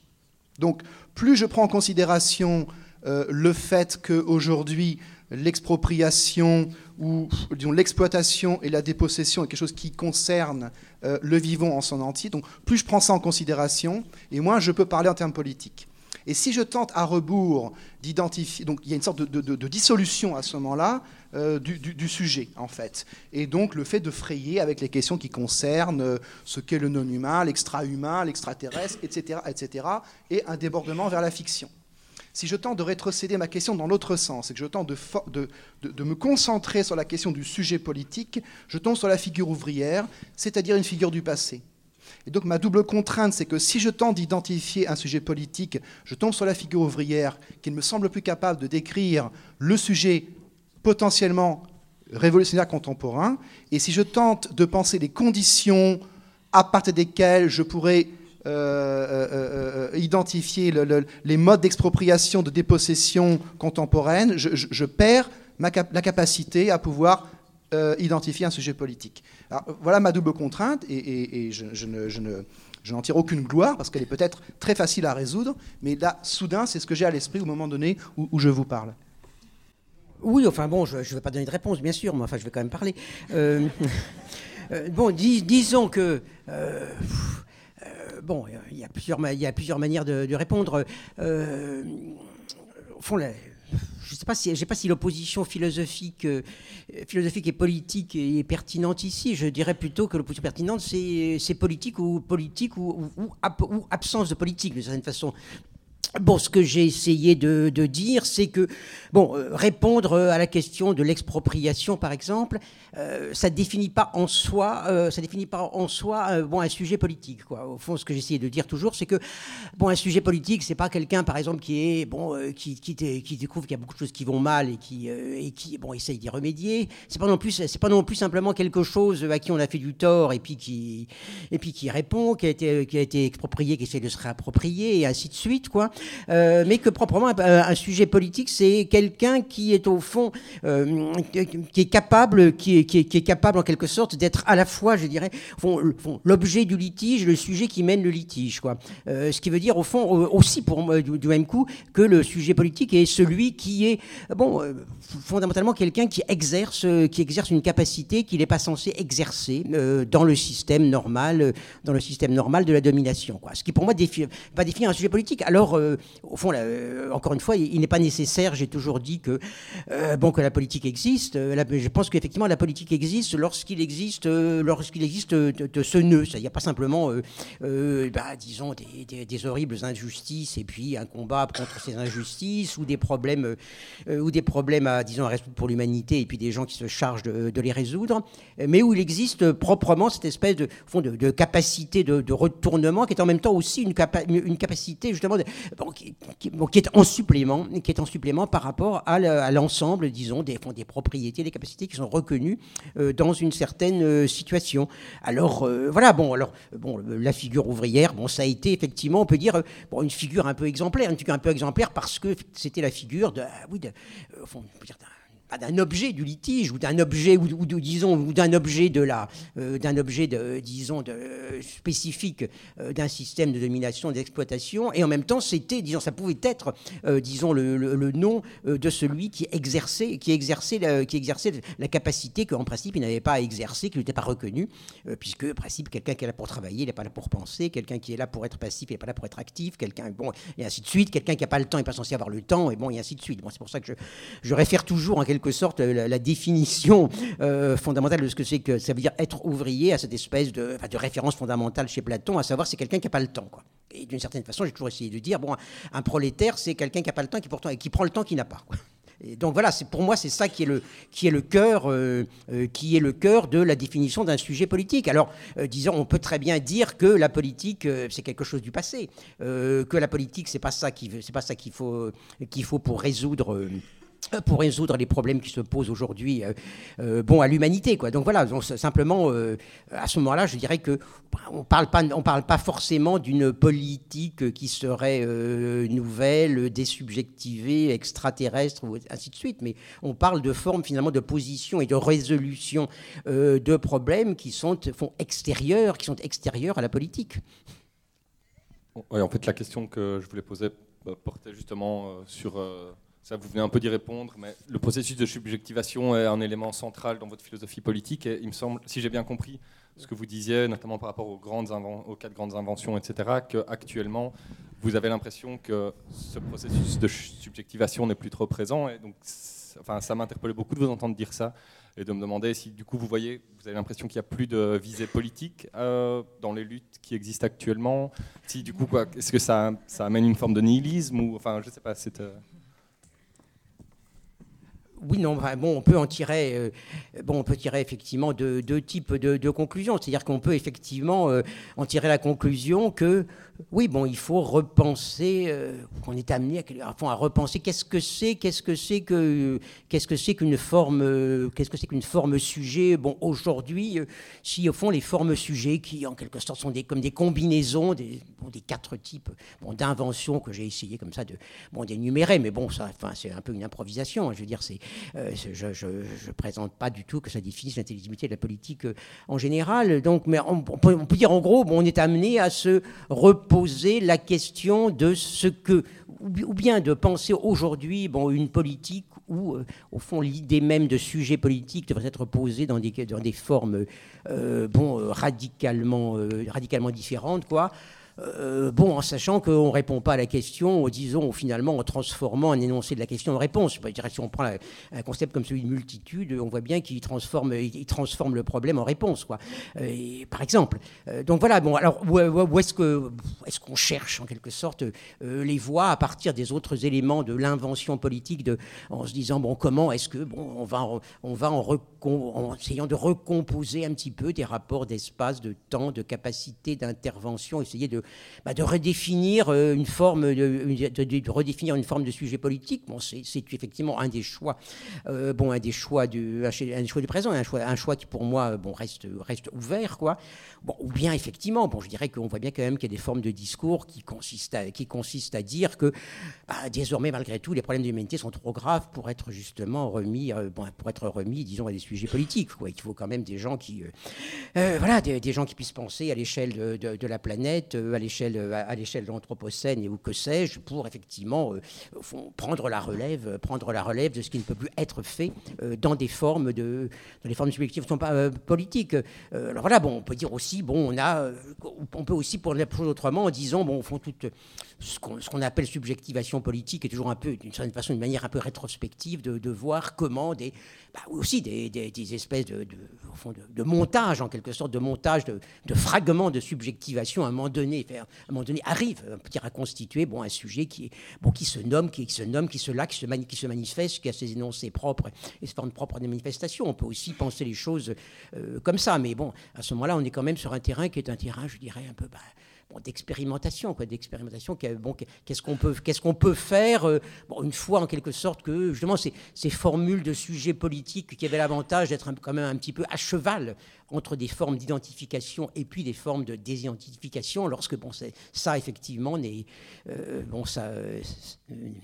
Donc, plus je prends en considération euh, le fait qu'aujourd'hui, l'expropriation ou l'exploitation et la dépossession est quelque chose qui concerne euh, le vivant en son entier. Donc plus je prends ça en considération, et moins je peux parler en termes politiques. Et si je tente à rebours d'identifier, donc il y a une sorte de, dissolution à ce moment-là euh, du, sujet en fait, et donc le fait de frayer avec les questions qui concernent ce qu'est le non-humain, l'extra-humain, l'extraterrestre, etc., etc., et un débordement vers la fiction si je tente de rétrocéder ma question dans l'autre sens et que je tente de, de, me concentrer sur la question du sujet politique, je tombe sur la figure ouvrière, c'est-à-dire une figure du passé. Et donc ma double contrainte, c'est que si je tente d'identifier un sujet politique, je tombe sur la figure ouvrière qui ne me semble plus capable de décrire le sujet potentiellement révolutionnaire contemporain. Et si je tente de penser les conditions à partir desquelles je pourrais euh, euh, euh, identifier les modes d'expropriation, de dépossession contemporaine, je, perds la capacité à pouvoir identifier un sujet politique. voilà ma double contrainte, et, je, ne, n'en tire aucune gloire, parce qu'elle est peut-être très facile à résoudre, mais là, soudain, c'est ce que j'ai à l'esprit au moment donné où, je vous parle. Oui, enfin bon, je ne vais pas donner de réponse, bien sûr, mais enfin, je vais quand même parler. bon, disons que bon, il y, a plusieurs, il y a plusieurs manières de, répondre. Euh, au fond, je ne sais pas si, pas si l'opposition philosophique, euh, philosophique et politique est pertinente ici. Je dirais plutôt que l'opposition pertinente, c'est politique ou politique ou, ou, absence de politique, d'une certaine façon. Bon, ce que j'ai essayé de, dire, c'est que, bon, euh, répondre à la question de l'expropriation, par exemple, euh, ça définit pas en soi, euh, ça définit pas en soi, euh, bon, un sujet politique. Quoi. Au fond, ce que j'essayais de dire toujours, c'est que, bon, un sujet politique, c'est pas quelqu'un, par exemple, qui est, bon, qui, qui, qui, découvre qu'il y a beaucoup de choses qui vont mal et qui, et qui, bon, essaye d'y remédier. C'est pas non plus, c'est pas non plus simplement quelque chose à qui on a fait du tort et puis qui, et puis qui répond, qui a été, qui a été exproprié, qui essaie de se réapproprier et ainsi de suite, quoi. mais que proprement un, sujet politique, c'est quelqu'un qui est au fond, qui est capable, qui est, qui est, capable en quelque sorte d'être à la fois, je dirais, l'objet du litige, le sujet qui mène le litige, quoi. ce qui veut dire au fond aussi pour du, du, même coup que le sujet politique est celui qui est, bon, fondamentalement quelqu'un qui exerce, qui exerce une capacité qu'il n'est pas censé exercer dans le système normal, dans le système normal de la domination. Quoi. Ce qui pour moi va définir un sujet politique. Alors, euh, au fond, euh, encore une fois, il, n'est pas nécessaire, j'ai toujours dit que, euh, bon, que la politique existe. je pense qu'effectivement, la politique existe lorsqu'il existe, lorsqu'il existe de, ce nœud. Il n'y a pas simplement, bah, disons, des, horribles injustices et puis un combat contre ces injustices ou des problèmes, ou des problèmes à, disons, à résoudre pour l'humanité et puis des gens qui se chargent de, les résoudre, mais où il existe proprement cette espèce de, fond, de, capacité de, retournement qui est en même temps aussi une, capacité justement qui, est en supplément, qui est en supplément par rapport à l'ensemble, disons, des, des propriétés, des capacités qui sont reconnues euh, dans une certaine euh, situation. Alors euh, voilà, bon, alors bon, la figure ouvrière, bon, ça a été effectivement, on peut dire, une figure un peu exemplaire, une figure un peu exemplaire parce que c'était la figure de, oui, de, d'un objet du litige ou d'un objet ou, disons ou d'un objet de la euh, d'un objet de disons de spécifique euh, d'un système de domination d'exploitation. Et en même temps c'était disons ça pouvait être euh, disons le, le, nom de celui qui exerçait qui exerçait la, qui exerçait la capacité qu'en principe il n'avait pas à exercer qui n'était pas reconnu puisque en principe quelqu'un qui est là pour travailler il n'est pas là pour penser quelqu'un qui est là pour être passif il n'est pas là pour être actif quelqu'un bon et ainsi de suite. Quelqu'un qui n'a pas le temps n'est pas censé avoir le temps et bon et ainsi de suite. Bon, c'est pour ça que je, je réfère toujours en quelque sorte la, définition euh, fondamentale de ce que c'est que ça veut dire être ouvrier à cette espèce de, référence fondamentale chez Platon, à savoir c'est quelqu'un qui n'a pas le temps. Et d'une certaine façon, j'ai toujours essayé de dire, bon, un, prolétaire, c'est quelqu'un qui n'a pas le temps et qui, pourtant, qui prend le temps qu'il n'a pas. Et donc voilà, pour moi c'est ça qui est le cœur euh, euh, qui est le cœur de la définition d'un sujet politique. Alors disons, on peut très bien dire que la politique c'est quelque chose du passé, que la politique c'est pas ça qui c'est pas ça qu'il faut qu'il faut pour résoudre pour résoudre les problèmes qui se posent aujourd'hui euh, euh, bon, à l'humanité. Quoi. Donc voilà, simplement, euh, à ce moment-là, je dirais que on ne parle pas, on parle pas forcément d'une politique qui serait nouvelle, désubjectivée, extraterrestre, ou ainsi de suite, mais on parle de formes finalement de position et de résolution de problèmes qui sont font extérieurs, qui sont extérieurs à la politique. Oui, en fait, la question que je voulais poser portait justement sur ça, vous venez un peu d'y répondre, mais le processus de subjectivation est un élément central dans votre philosophie politique. Et il me semble, si j'ai bien compris ce que vous disiez, notamment par rapport aux, quatre grandes inventions, etc., qu'actuellement, vous avez l'impression que ce processus de subjectivation n'est plus trop présent. Et donc, enfin, ça m'interpellait beaucoup de vous entendre dire ça et de me demander si, du coup, vous voyez, vous avez l'impression qu'il n'y a plus de visée politique euh, dans les luttes qui existent actuellement. Si, du coup, est-ce que ça, ça, amène une forme de nihilisme ou, enfin, je sais pas, c'est. Euh, oui, non, bon, on peut en tirer, euh, bon, on peut tirer effectivement deux, types de, conclusions. C'est-à-dire qu'on peut effectivement euh, en tirer la conclusion que oui, bon, il faut repenser, euh, qu'on est amené à, repenser qu'est-ce que c'est, qu'est-ce que c'est que, qu'est-ce que c'est qu'une forme, euh, qu'est-ce que c'est qu'une forme sujet. Bon, aujourd'hui, euh, si au fond les formes sujets, qui en quelque sorte sont des, comme des combinaisons des, des quatre types bon, d'inventions que j'ai essayé comme ça de, bon, d'énumérer, mais bon, ça, c'est un peu une improvisation. Hein, je veux dire, c'est, je, je, présente pas du tout que ça définisse l'intelligibilité de la politique en général. Donc, mais on, peut, on peut, dire en gros, bon, on est amené à se repenser poser la question de ce que, ou bien de penser aujourd'hui bon, une politique où, euh, au fond, l'idée même de sujet politique devrait être posée dans des, dans des formes euh, bon, euh, radicalement, radicalement différentes, quoi. Euh, bon, en sachant qu'on ne répond pas à la question, disons, finalement, en transformant un énoncé de la question en réponse. Si on prend un concept comme celui de multitude, on voit bien qu'il transforme, le problème en réponse. Euh, par exemple. Euh, donc voilà, bon, alors, où, est-ce qu'on cherche, en quelque sorte, les voies à partir des autres éléments de l'invention politique, en se disant, bon, comment est-ce que, bon, on va en, en essayant de recomposer un petit peu des rapports d'espace, de temps, de capacité d'intervention, essayer de bah, de redéfinir euh, une forme de, redéfinir une forme de sujet politique. Bon, c'est effectivement un des choix, euh, bon, un des choix du, un choix du présent, un choix, un choix qui pour moi, bon, reste, reste ouvert, quoi. Bon, ou bien effectivement, bon, je dirais qu'on voit bien quand même qu'il y a des formes de discours qui consistent à, qui consistent à dire que bah, désormais, malgré tout, les problèmes de l'humanité sont trop graves pour être justement remis, euh, bon, pour être remis, disons, à des sujets politiques. Quoi. Il faut quand même des gens qui, voilà, des, gens qui puissent penser à l'échelle de, la planète, à l'échelle, à l'échelle de l'anthropocène et ou que sais-je, pour effectivement euh, prendre la relève, euh, prendre la relève de ce qui ne peut plus être fait euh, dans des formes de, dans les formes subjectives sont pas politiques. Alors voilà, bon, on peut dire aussi, bon, on a, on peut aussi pour la chose autrement en disant, bon, au toute ce qu'on qu'on appelle subjectivation politique est toujours un peu, d'une certaine façon, une manière un peu rétrospective de, voir comment des, bah, aussi des, des- espèces de, fond, de, montage, en quelque sorte, de montage, de fragments de subjectivation, à un moment donné, faire- à un moment donné arrive euh, à constituer bon, un sujet qui, est, bon, qui se nomme, qui, se nomme, qui se là, qui se, manifeste, qui a ses énoncés propres et ses formes propres de manifestation. On peut aussi penser les choses euh, comme ça, mais bon, à ce moment-là, on est quand même sur un terrain qui est un terrain, je dirais, un peu... bah, d'expérimentation, quoi, d'expérimentation. qu'est-ce qu'on peut, faire euh, bon, une fois en quelque sorte que justement ces, ces formules de sujets politiques qui avaient l'avantage d'être quand même un petit peu à cheval entre des formes d'identification et puis des formes de désidentification, lorsque bon, ça effectivement n'est, euh, bon, ça euh,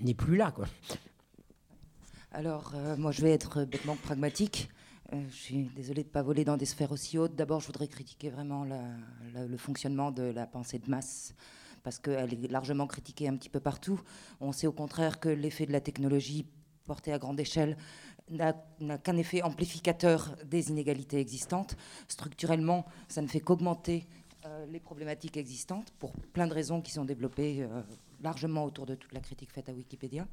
n'est plus là, quoi. Alors, moi, je vais être bêtement pragmatique. Euh, je suis désolée de ne pas voler dans des sphères aussi hautes. D'abord, je voudrais critiquer vraiment le fonctionnement de la pensée de masse, parce qu'elle est largement critiquée un petit peu partout. On sait au contraire que l'effet de la technologie portée à grande échelle n'a n'a qu'un effet amplificateur des inégalités existantes. Structurellement, ça ne fait qu'augmenter euh, les problématiques existantes pour plein de raisons qui sont développées euh, largement autour de toute la critique faite à Wikipédia.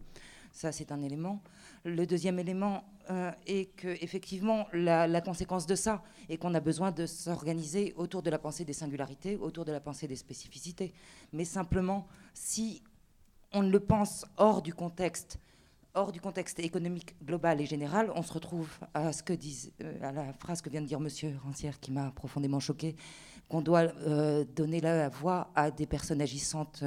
Ça, c'est un élément. Le deuxième élément euh, est que, effectivement, la, conséquence de ça est qu'on a besoin de s'organiser autour de la pensée des singularités, autour de la pensée des spécificités. Mais simplement, si on le pense hors du contexte, hors du contexte économique global et général, on se retrouve à ce que disent, euh, à la phrase que vient de dire Monsieur Rancière, qui m'a profondément choqué, qu'on doit euh, donner la voix à des personnes agissantes.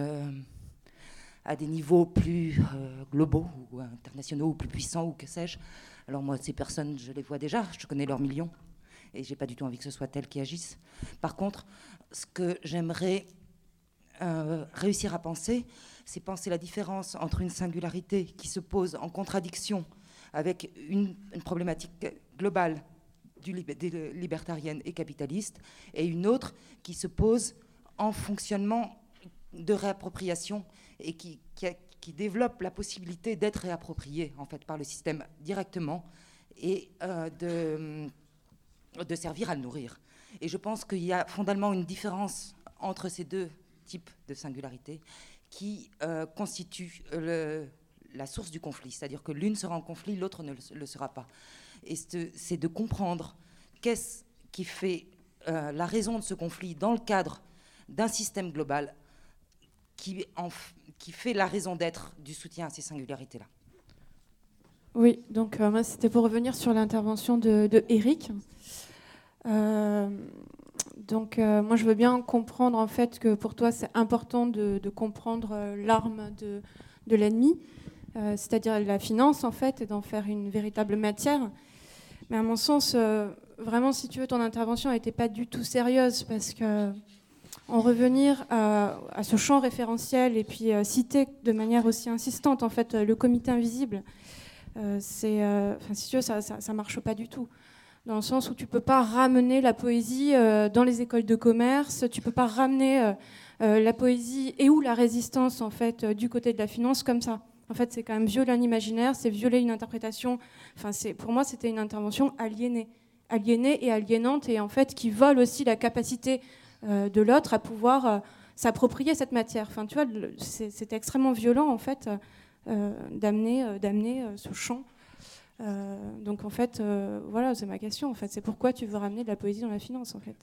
À des niveaux plus euh, globaux ou internationaux ou plus puissants ou que sais-je. Alors moi, ces personnes, je les vois déjà, je connais leurs millions et j'ai pas du tout envie que ce soit elles qui agissent. Par contre, ce que j'aimerais euh, réussir à penser, c'est penser la différence entre une singularité qui se pose en contradiction avec une, problématique globale du des- libertarienne et capitaliste, et une autre qui se pose en fonctionnement de réappropriation et qui, développe la possibilité d'être réapproprié en fait par le système directement et euh, de, de servir à le nourrir. Et je pense qu'il y a fondamentalement une différence entre ces deux types de singularité qui euh, constitue le- la source du conflit. C'est-à-dire que l'une sera en conflit, l'autre ne le, sera pas. Et c'est de comprendre qu'est-ce qui fait euh, la raison de ce conflit dans le cadre d'un système global qui, en qui fait la raison d'être du soutien à ces singularités-là. Oui, donc euh, moi c'était pour revenir sur l'intervention de, de Eric. Euh, donc euh, moi je veux bien comprendre en fait que pour toi c'est important de, comprendre l'arme de, de l'ennemi, c'est-à-dire la finance en fait, et d'en faire une véritable matière. Mais à mon sens, vraiment si tu veux, ton intervention n'était pas du tout sérieuse parce que en revenir à, à ce champ référentiel et puis euh, citer de manière aussi insistante en fait le comité invisible. Euh, c'est, euh, si tu veux, ça, ça, marche pas du tout. Dans le sens où tu peux pas ramener la poésie euh, dans les écoles de commerce, tu peux pas ramener euh, euh, la poésie et ou la résistance en fait euh, du côté de la finance comme ça. En fait, c'est quand même violer un imaginaire, c'est violer une interprétation. Enfin, pour moi, c'était une intervention aliénée, aliénée et aliénante, et en fait qui vole aussi la capacité euh, de l'autre à pouvoir euh, s'approprier cette matière. Enfin, tu vois, c'est, extrêmement violent en fait euh, d'amener, euh, d'amener euh, ce champ. Euh, donc en fait, euh, voilà, c'est ma question. En fait, c'est pourquoi tu veux ramener de la poésie dans la finance, en fait?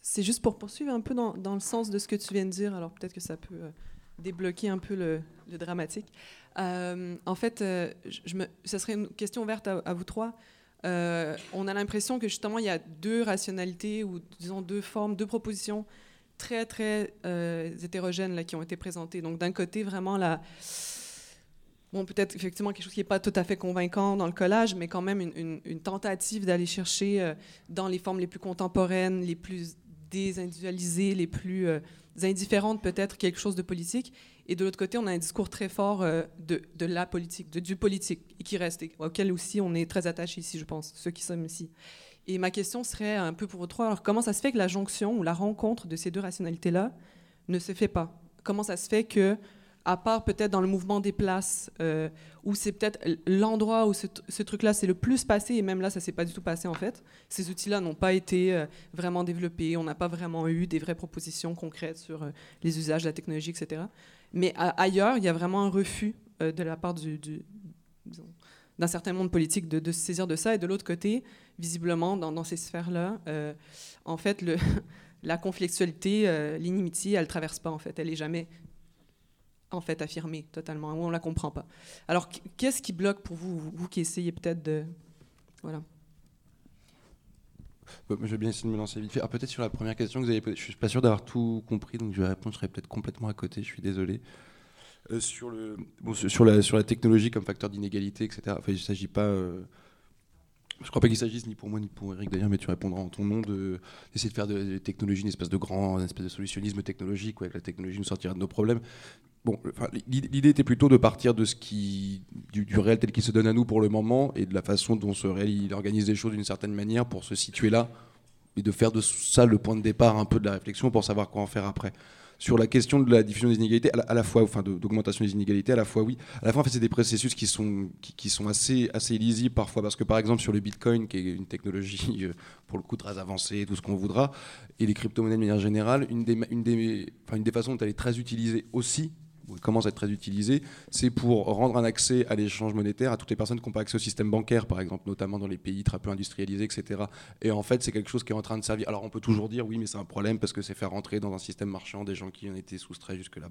C'est juste pour poursuivre un peu dans, le sens de ce que tu viens de dire. Alors peut-être que ça peut euh, débloquer un peu le, dramatique. Euh, en fait, euh, ça serait une question ouverte à vous trois. Euh, on a l'impression que justement il y a deux rationalités ou disons deux formes, deux propositions très très euh, hétérogènes qui ont été présentées. Donc d'un côté vraiment la bon, peut-être effectivement quelque chose qui n'est pas tout à fait convaincant dans le collage, mais quand même une, tentative d'aller chercher euh, dans les formes les plus contemporaines, les plus désindividualisées, les plus indifférentes peut-être, quelque chose de politique. Et de l'autre côté, on a un discours très fort euh, de, de, la politique, de, du politique, et qui reste, auquel aussi on est très attaché ici, je pense, ceux qui sommes ici. Et ma question serait un peu pour vous trois, comment ça se fait que la jonction ou la rencontre de ces deux rationalités-là ne se fait pas? Comment ça se fait que à part peut-être dans le mouvement des places, euh, où c'est peut-être l'endroit où ce, truc-là s'est le plus passé, et même là, ça s'est pas du tout passé en fait. Ces outils-là n'ont pas été euh, vraiment développés, on n'a pas vraiment eu des vraies propositions concrètes sur les usages de la technologie, etc. Mais ailleurs, il y a vraiment un refus de la part du, d'un certain monde politique de, se saisir de ça, et de l'autre côté, visiblement, dans, ces sphères-là, en fait, la conflictualité, l'inimitié, elle traverse pas en fait, elle est jamais en fait affirmée totalement, on la comprend pas. Alors, qu'est-ce qui bloque pour vous, vous qui essayez peut-être de... Voilà. Je vais bien essayer de me lancer vite fait. Ah, peut-être sur la première question que vous avez posée, je suis pas sûr d'avoir tout compris, donc je vais répondre, je serai peut-être complètement à côté, je suis désolé. Euh, sur, le, bon, sur, la, sur la technologie comme facteur d'inégalité, etc., enfin, il ne s'agit pas... Euh, je ne crois pas qu'il s'agisse ni pour moi ni pour Eric d'ailleurs, mais tu répondras en ton nom d'essayer de, faire de, la technologie une espèce de grand, une espèce de solutionnisme technologique, où avec la technologie nous sortira de nos problèmes. Bon, l'idée était plutôt de partir de ce qui, du, réel tel qu'il se donne à nous pour le moment et de la façon dont ce réel il organise les choses d'une certaine manière pour se situer là et de faire de ça le point de départ un peu de la réflexion pour savoir quoi en faire après sur la question de la diffusion des inégalités, à la, fois, enfin, d'augmentation des inégalités, à la fois oui. À la fois, en fait, c'est des processus qui sont, qui, sont assez, assez lisibles parfois, parce que par exemple, sur le Bitcoin, qui est une technologie, euh, pour le coup, très avancée, tout ce qu'on voudra, et les crypto-monnaies de manière générale, une des, une des, une des façons dont elle est très utilisée aussi, commence à être très utilisé, c'est pour rendre un accès à l'échange monétaire à toutes les personnes qui n'ont pas accès au système bancaire, par exemple, notamment dans les pays très peu industrialisés, etc. Et en fait, c'est quelque chose qui est en train de servir. Alors, on peut toujours dire, oui, mais c'est un problème parce que c'est faire rentrer dans un système marchand des gens qui en étaient soustraits jusque-là.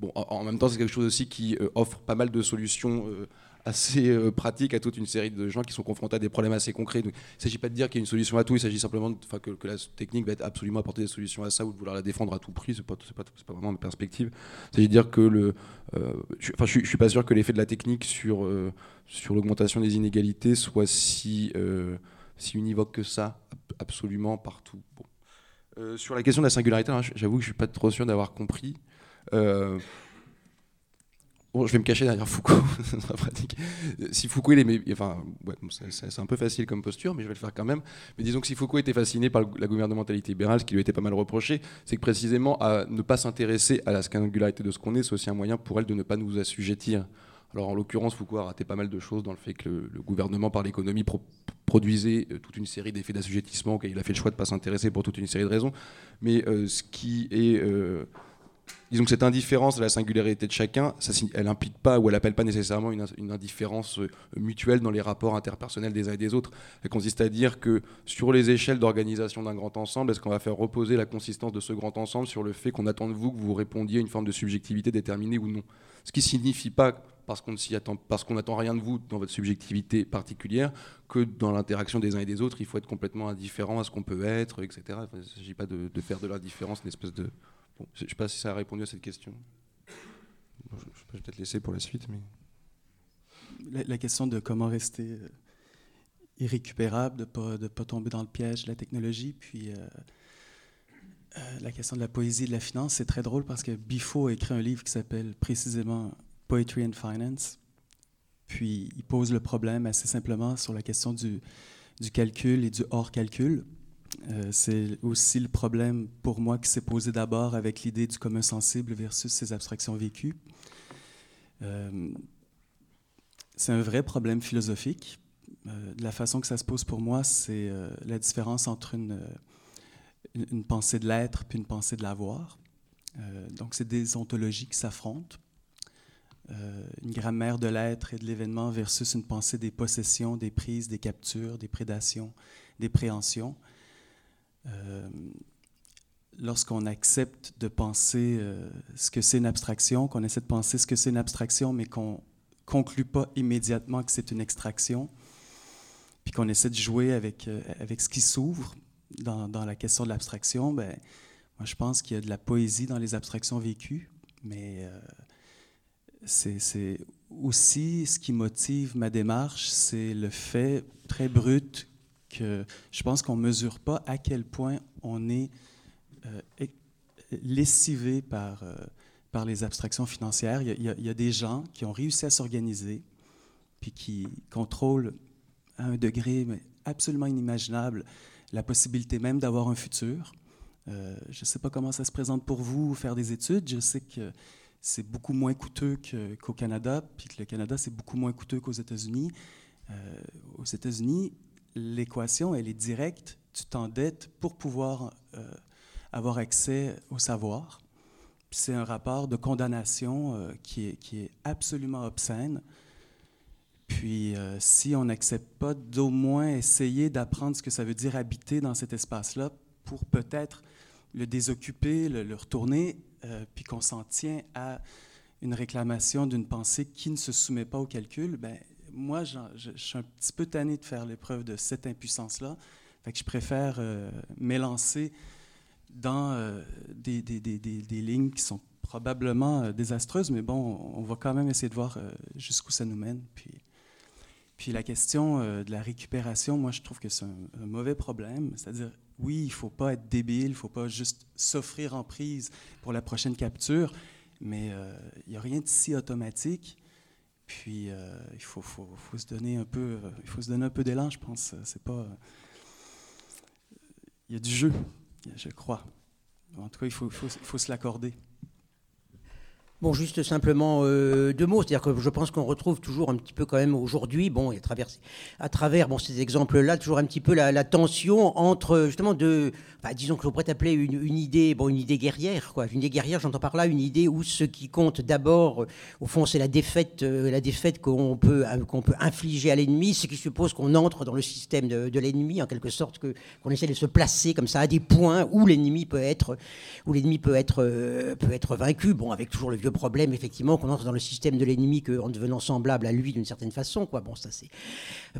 Bon, en, même temps, c'est quelque chose aussi qui euh, offre pas mal de solutions euh, assez euh, pratique à toute une série de gens qui sont confrontés à des problèmes assez concrets. Il ne s'agit pas de dire qu'il y a une solution à tout, il s'agit simplement que, la technique va être absolument apporter des solutions à ça ou de vouloir la défendre à tout prix, ce n'est pas, vraiment ma perspective. Il s'agit de dire que le. Euh, je ne suis pas sûr que l'effet de la technique sur, euh, sur l'augmentation des inégalités soit si, si univoque que ça, absolument partout. sur la question de la singularité, j'avoue que je ne suis pas trop sûr d'avoir compris. Bon, je vais me cacher derrière Foucault, pratique. Si Foucault, il enfin, c'est un peu facile comme posture, mais je vais le faire quand même. Mais disons que si Foucault était fasciné par la gouvernementalité libérale, ce qui lui était pas mal reproché, c'est que précisément à ne pas s'intéresser à la singularité de ce qu'on est, c'est aussi un moyen pour elle de ne pas nous assujettir. Alors en l'occurrence, Foucault a raté pas mal de choses dans le fait que le, gouvernement, par l'économie, produisait euh, toute une série d'effets d'assujettissement, auxquels il a fait le choix de ne pas s'intéresser pour toute une série de raisons. Mais euh, ce qui est euh, disons que cette indifférence à la singularité de chacun, ça, elle n'implique pas ou elle n'appelle pas nécessairement une, indifférence euh, mutuelle dans les rapports interpersonnels des uns et des autres. Elle consiste à dire que sur les échelles d'organisation d'un grand ensemble, est-ce qu'on va faire reposer la consistance de ce grand ensemble sur le fait qu'on attend de vous que vous répondiez à une forme de subjectivité déterminée ou non? Ce qui signifie pas parce qu'on attend, n'attend rien de vous dans votre subjectivité particulière, que dans l'interaction des uns et des autres, il faut être complètement indifférent à ce qu'on peut être, etc. il ne s'agit pas de, de faire de l'indifférence une espèce de, je ne sais pas si ça a répondu à cette question. je, vais peut-être laisser pour la suite. Mais... La, question de comment rester euh, irrécupérable, de ne pas, tomber dans le piège de la technologie, puis euh, euh, la question de la poésie et de la finance, c'est très drôle parce que Bifo a écrit un livre qui s'appelle précisément Poetry and Finance. Puis il pose le problème assez simplement sur la question du, du calcul et du hors-calcul. Euh, c'est aussi le problème pour moi qui s'est posé d'abord avec l'idée du commun sensible versus ces abstractions vécues. Euh, c'est un vrai problème philosophique. Euh, la façon que ça se pose pour moi, c'est la différence entre une, une pensée de l'être puis une pensée de l'avoir. donc, c'est des ontologies qui s'affrontent. une grammaire de l'être et de l'événement versus une pensée des possessions, des prises, des captures, des prédations, des préhensions. Euh, lorsqu'on accepte de penser euh, ce que c'est une abstraction, qu'on essaie de penser ce que c'est une abstraction, mais qu'on conclut pas immédiatement que c'est une extraction, puis qu'on essaie de jouer avec, euh, avec ce qui s'ouvre dans, dans, la question de l'abstraction, ben, moi je pense qu'il y a de la poésie dans les abstractions vécues, mais euh, c'est aussi ce qui motive ma démarche, c'est le fait très brut que je pense qu'on ne mesure pas à quel point on est euh, lessivé par, euh, par les abstractions financières. Il y, a, des gens qui ont réussi à s'organiser, puis qui contrôlent à un degré absolument inimaginable la possibilité même d'avoir un futur. Euh, je ne sais pas comment ça se présente pour vous, faire des études. Je sais que c'est beaucoup moins coûteux qu'au Canada, puis que le Canada, c'est beaucoup moins coûteux qu'aux États-Unis. Aux États-Unis, l'équation, elle est directe. Tu t'endettes pour pouvoir euh, avoir accès au savoir. C'est un rapport de condamnation euh, qui, est, qui, est, absolument obscène. Puis, euh, si on n'accepte pas d'au moins essayer d'apprendre ce que ça veut dire habiter dans cet espace-là pour peut-être le désoccuper, le, le retourner, puis qu'on s'en tient à une réclamation d'une pensée qui ne se soumet pas au calcul, ben, moi, je, suis un petit peu tanné de faire l'épreuve de cette impuissance-là. Fait je préfère euh, m'élancer dans euh, des, lignes qui sont probablement euh, désastreuses, mais bon, on va quand même essayer de voir euh, jusqu'où ça nous mène. Puis, puis la question euh, de la récupération, moi, je trouve que c'est un, mauvais problème. C'est-à-dire, oui, il ne faut pas être débile, il ne faut pas juste s'offrir en prise pour la prochaine capture, mais il n'y a rien de si automatique. Puis euh, il faut, se donner un peu, il faut se donner un peu d'élan, je pense. C'est pas, il y a du jeu, je crois. En tout cas, il faut, faut se l'accorder. Bon, juste simplement euh, deux mots, c'est-à-dire que je pense qu'on retrouve toujours un petit peu quand même aujourd'hui, bon, à travers, à travers bon, ces exemples-là, toujours un petit peu la, tension entre justement deux, enfin, disons que l'on pourrait appeler une, idée, bon, une idée guerrière, quoi. Une idée guerrière, j'entends par là une idée où ce qui compte d'abord, euh, au fond, c'est la défaite, euh, la défaite qu'on peut, qu'on peut infliger à l'ennemi, ce qui suppose qu'on entre dans le système de, l'ennemi, en quelque sorte, que qu'on essaie de se placer comme ça à des points où l'ennemi peut être, où l'ennemi peut être, peut être vaincu, bon, avec toujours le problème, effectivement, qu'on entre dans le système de l'ennemi en devenant semblable à lui d'une certaine façon, quoi. Bon, ça c'est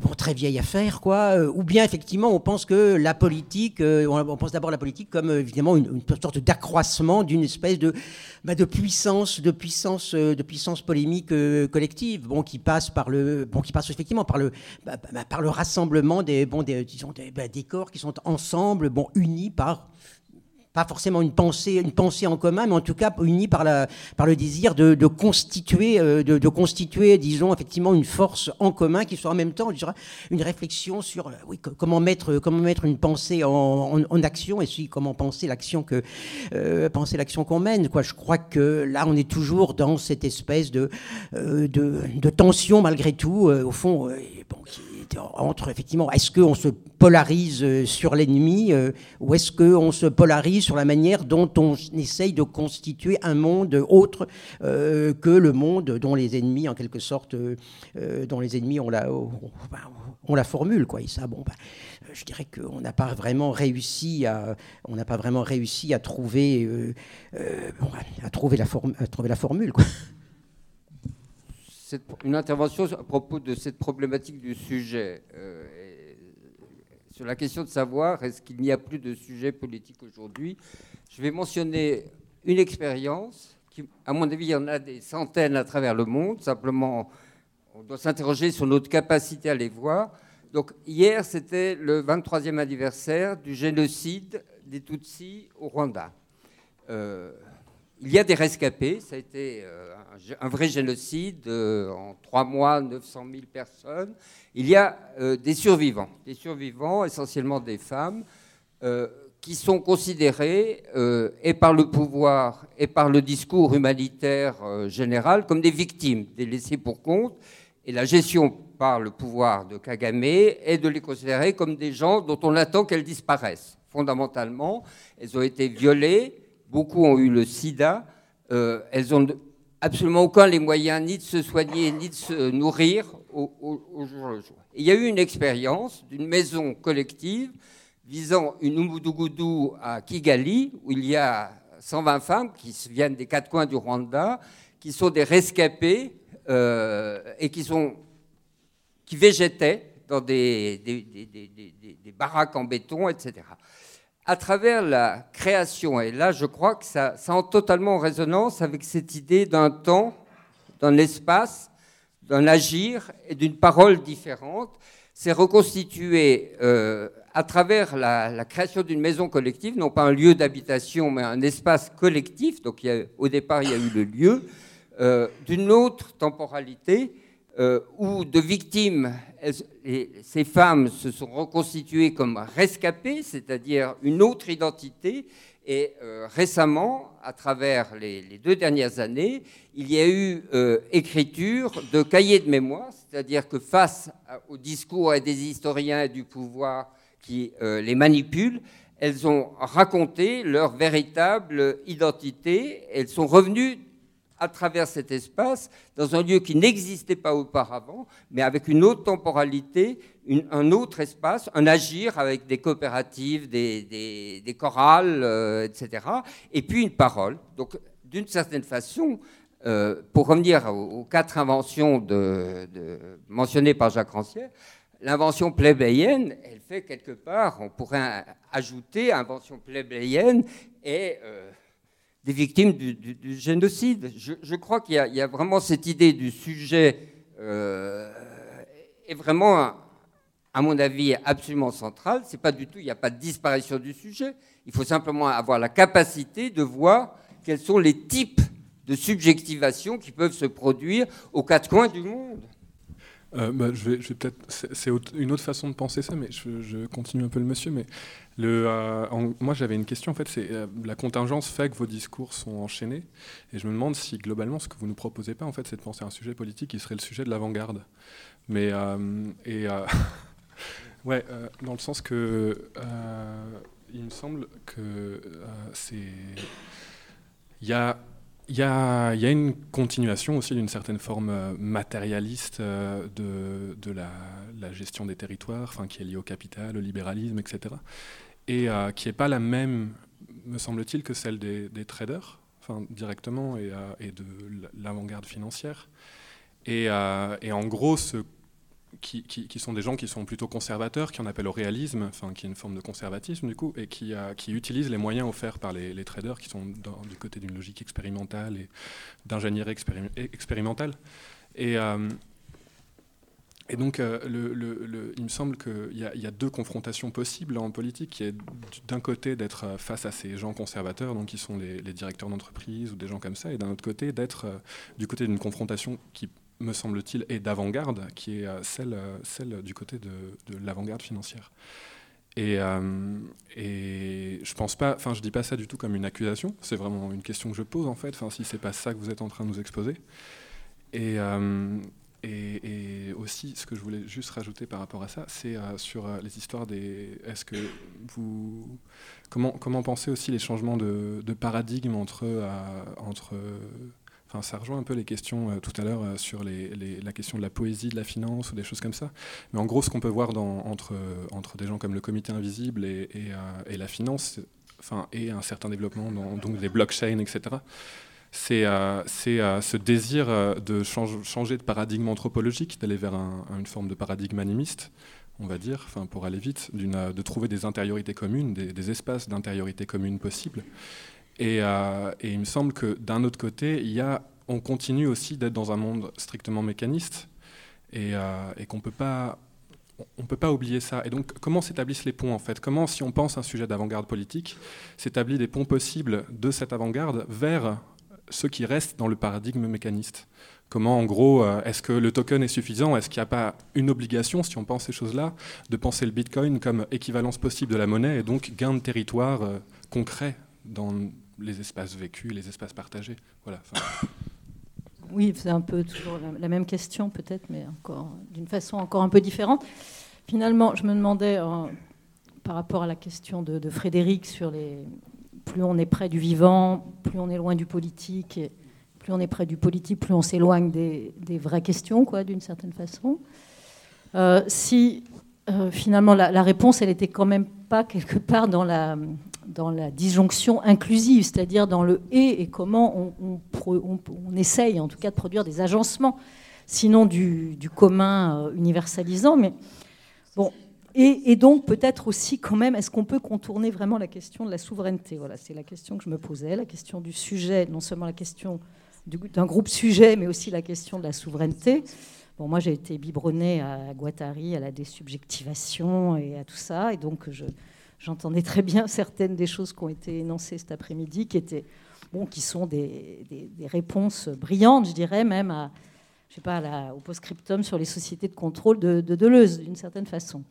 bon, très vieille affaire, quoi. Euh, ou bien, effectivement, on pense que la politique, euh, on pense d'abord la politique comme évidemment une, sorte d'accroissement d'une espèce de, bah, de puissance, de puissance, euh, de puissance polémique euh, collective, bon, qui passe par le, bon, qui passe effectivement par le, bah, bah, par le rassemblement des, bon, des, disons, des, des corps qui sont ensemble, bon, unis par pas forcément une pensée, une pensée en commun, mais en tout cas unis par, la, par le désir de, constituer, euh, de, constituer, disons, effectivement, une force en commun qui soit en même temps, une réflexion sur oui, comment, mettre, comment mettre une pensée en, action et puis comment penser l'action que euh, penser l'action qu'on mène. Quoi. Je crois que là, on est toujours dans cette espèce euh, de, tension malgré tout, au fond, bon, qui, entre effectivement, est-ce qu'on se polarise sur l'ennemi euh, ou est-ce qu'on se polarise sur la manière dont on essaye de constituer un monde autre euh, que le monde dont les ennemis, en quelque sorte, euh, dont les ennemis ont la, on la formule, quoi. Et ça, bon, bah, je dirais qu'on n'a pas vraiment réussi à, on n'a pas vraiment réussi à trouver, bon, à trouver la, forme, à trouver la formule, quoi une intervention à propos de cette problématique du sujet. Euh, sur la question de savoir est-ce qu'il n'y a plus de sujet politique aujourd'hui, je vais mentionner une expérience qui, à mon avis, il y en a des centaines à travers le monde. Simplement, on doit s'interroger sur notre capacité à les voir. Donc, hier, c'était le 23e anniversaire du génocide des Tutsis au Rwanda. Euh, il y a des rescapés, ça a été euh, un, vrai génocide, euh, en trois mois, 900 000 personnes. Il y a euh, des survivants, des survivants, essentiellement des femmes, euh, qui sont considérés, euh, et par le pouvoir et par le discours humanitaire général, comme des victimes, des laissés pour compte. Et la gestion par le pouvoir de Kagame est de les considérer comme des gens dont on attend qu'elles disparaissent. Fondamentalement, elles ont été violées, beaucoup ont eu le sida, elles ont absolument aucun les moyens ni de se soigner ni de se nourrir au, jour le jour. Il y a eu une expérience d'une maison collective visant une Umudugudu à Kigali, où il y a 120 femmes qui viennent des quatre coins du Rwanda, qui sont des rescapés euh, et qui, végétaient dans des, des baraques en béton, etc. À travers la création, et là je crois que ça, ça entre totalement en résonance avec cette idée d'un temps, d'un espace, d'un agir et d'une parole différente, c'est reconstitué euh, à travers la, création d'une maison collective, non pas un lieu d'habitation, mais un espace collectif. Donc au départ, il y a eu le lieu, euh, d'une autre temporalité euh, où de victimes, ces femmes se sont reconstituées comme rescapées, c'est-à-dire une autre identité. Et euh, récemment, à travers les, deux dernières années, il y a eu euh, écriture de cahiers de mémoire, c'est-à-dire que face au discours des historiens et du pouvoir qui euh, les manipulent, elles ont raconté leur véritable identité. Elles sont revenues à travers cet espace, dans un lieu qui n'existait pas auparavant, mais avec une autre temporalité, un autre espace, un agir avec des coopératives, des, chorales, euh, etc. Et puis une parole. Donc, d'une certaine façon, euh, pour revenir aux, quatre inventions mentionnées par Jacques Rancière, l'invention plébéienne, elle fait quelque part, on pourrait ajouter invention plébéienne et euh, des victimes du, génocide. Je, crois qu'il y, a- vraiment cette idée du sujet euh, est vraiment, à mon avis, absolument centrale. C'est pas du tout, il n'y a pas de disparition du sujet. Il faut simplement avoir la capacité de voir quels sont les types de subjectivation qui peuvent se produire aux quatre coins du monde. Euh, bah, je vais, peut-être. C'est une autre façon de penser ça, mais je, continue un peu le monsieur. Mais le, euh, moi, j'avais une question. En fait, c'est euh, la contingence fait que vos discours sont enchaînés, et je me demande si globalement, ce que vous nous proposez pas, en fait, c'est de penser à un sujet politique qui serait le sujet de l'avant-garde. Mais et ouais, dans le sens que il me semble que c'est il y a, il y, a, une continuation aussi d'une certaine forme euh, matérialiste euh, de, la, gestion des territoires, enfin, qui est liée au capital, au libéralisme, etc. Et euh, qui n'est pas la même, me semble-t-il, que celle des, traders, enfin, directement, et, de l'avant-garde financière. Et en gros, ce qui, sont des gens qui sont plutôt conservateurs, qui en appellent au réalisme, enfin, qui est une forme de conservatisme du coup, et qui, euh, utilisent les moyens offerts par les, traders, qui sont du côté d'une logique expérimentale et d'ingénierie expérim- expérimentale. Et, euh, donc, euh, il me semble qu'il y, a- deux confrontations possibles en politique, qui est d'un côté d'être face à ces gens conservateurs, donc qui sont les, directeurs d'entreprise ou des gens comme ça, et d'un autre côté d'être du côté d'une confrontation qui, me semble-t-il, est d'avant-garde, qui est euh, celle, euh, celle du côté de, de l'avant-garde financière. Et, euh, et je pense pas, enfin je dis pas ça du tout comme une accusation, c'est vraiment une question que je pose en fait, enfin si c'est pas ça que vous êtes en train de nous exposer. Et, et, aussi, ce que je voulais juste rajouter par rapport à ça, c'est sur les histoires des. Est-ce que vous. Comment, comment penser aussi les changements de, de paradigme entre. entre Enfin, ça rejoint un peu les questions euh, tout à l'heure euh, sur la question de la poésie, de la finance ou des choses comme ça. Mais en gros, ce qu'on peut voir dans, entre, des gens comme le Comité Invisible et, euh, la finance, enfin, et un certain développement dans donc des blockchains, etc., c'est euh, euh, ce désir euh, de change- changer de paradigme anthropologique, d'aller vers un- une forme de paradigme animiste, on va dire, pour aller vite, euh, de trouver des intériorités communes, des, des espaces d'intériorité commune possibles. Et, euh, et il me semble que d'un autre côté, il y a, on continue aussi d'être dans un monde strictement mécaniste et, euh, qu'on peut pas, on ne peut pas oublier ça. Et donc, comment s'établissent les ponts en fait? Comment, si on pense un sujet d'avant-garde politique, s'établit des ponts possibles de cette avant-garde vers ceux qui restent dans le paradigme mécaniste? Comment, en gros, euh, est-ce que le token est suffisant? Est-ce qu'il n'y a pas une obligation, si on pense ces choses-là, de penser le Bitcoin comme équivalence possible de la monnaie et donc gain de territoire concret dans les espaces vécus, les espaces partagés Voilà. Oui, c'est un peu toujours la, même question peut-être, mais encore d'une façon encore un peu différente. Finalement, je me demandais euh, par rapport à la question de, Frédéric sur les plus on est près du vivant, plus on est loin du politique, plus on est près du politique, plus on s'éloigne des, des vraies questions, quoi, d'une certaine façon. Euh, si euh, finalement la, la réponse, elle était quand même pas quelque part dans la, dans la disjonction inclusive, c'est-à-dire dans le et et comment on, essaye en tout cas de produire des agencements, sinon du, commun euh, universalisant. Mais Bon, et, donc peut-être aussi quand même, est-ce qu'on peut contourner vraiment la question de la souveraineté? Voilà, c'est la question que je me posais, la question du sujet, non seulement la question d'un groupe sujet, mais aussi la question de la souveraineté. Bon, moi j'ai été biberonnée à Guattari, à la désubjectivation et à tout ça, et donc j'entendais très bien certaines des choses qui ont été énoncées cet après-midi, qui étaient bon, qui sont des, réponses brillantes, je dirais même à, je sais pas, au post-scriptum sur les sociétés de contrôle de, de Deleuze, d'une certaine façon.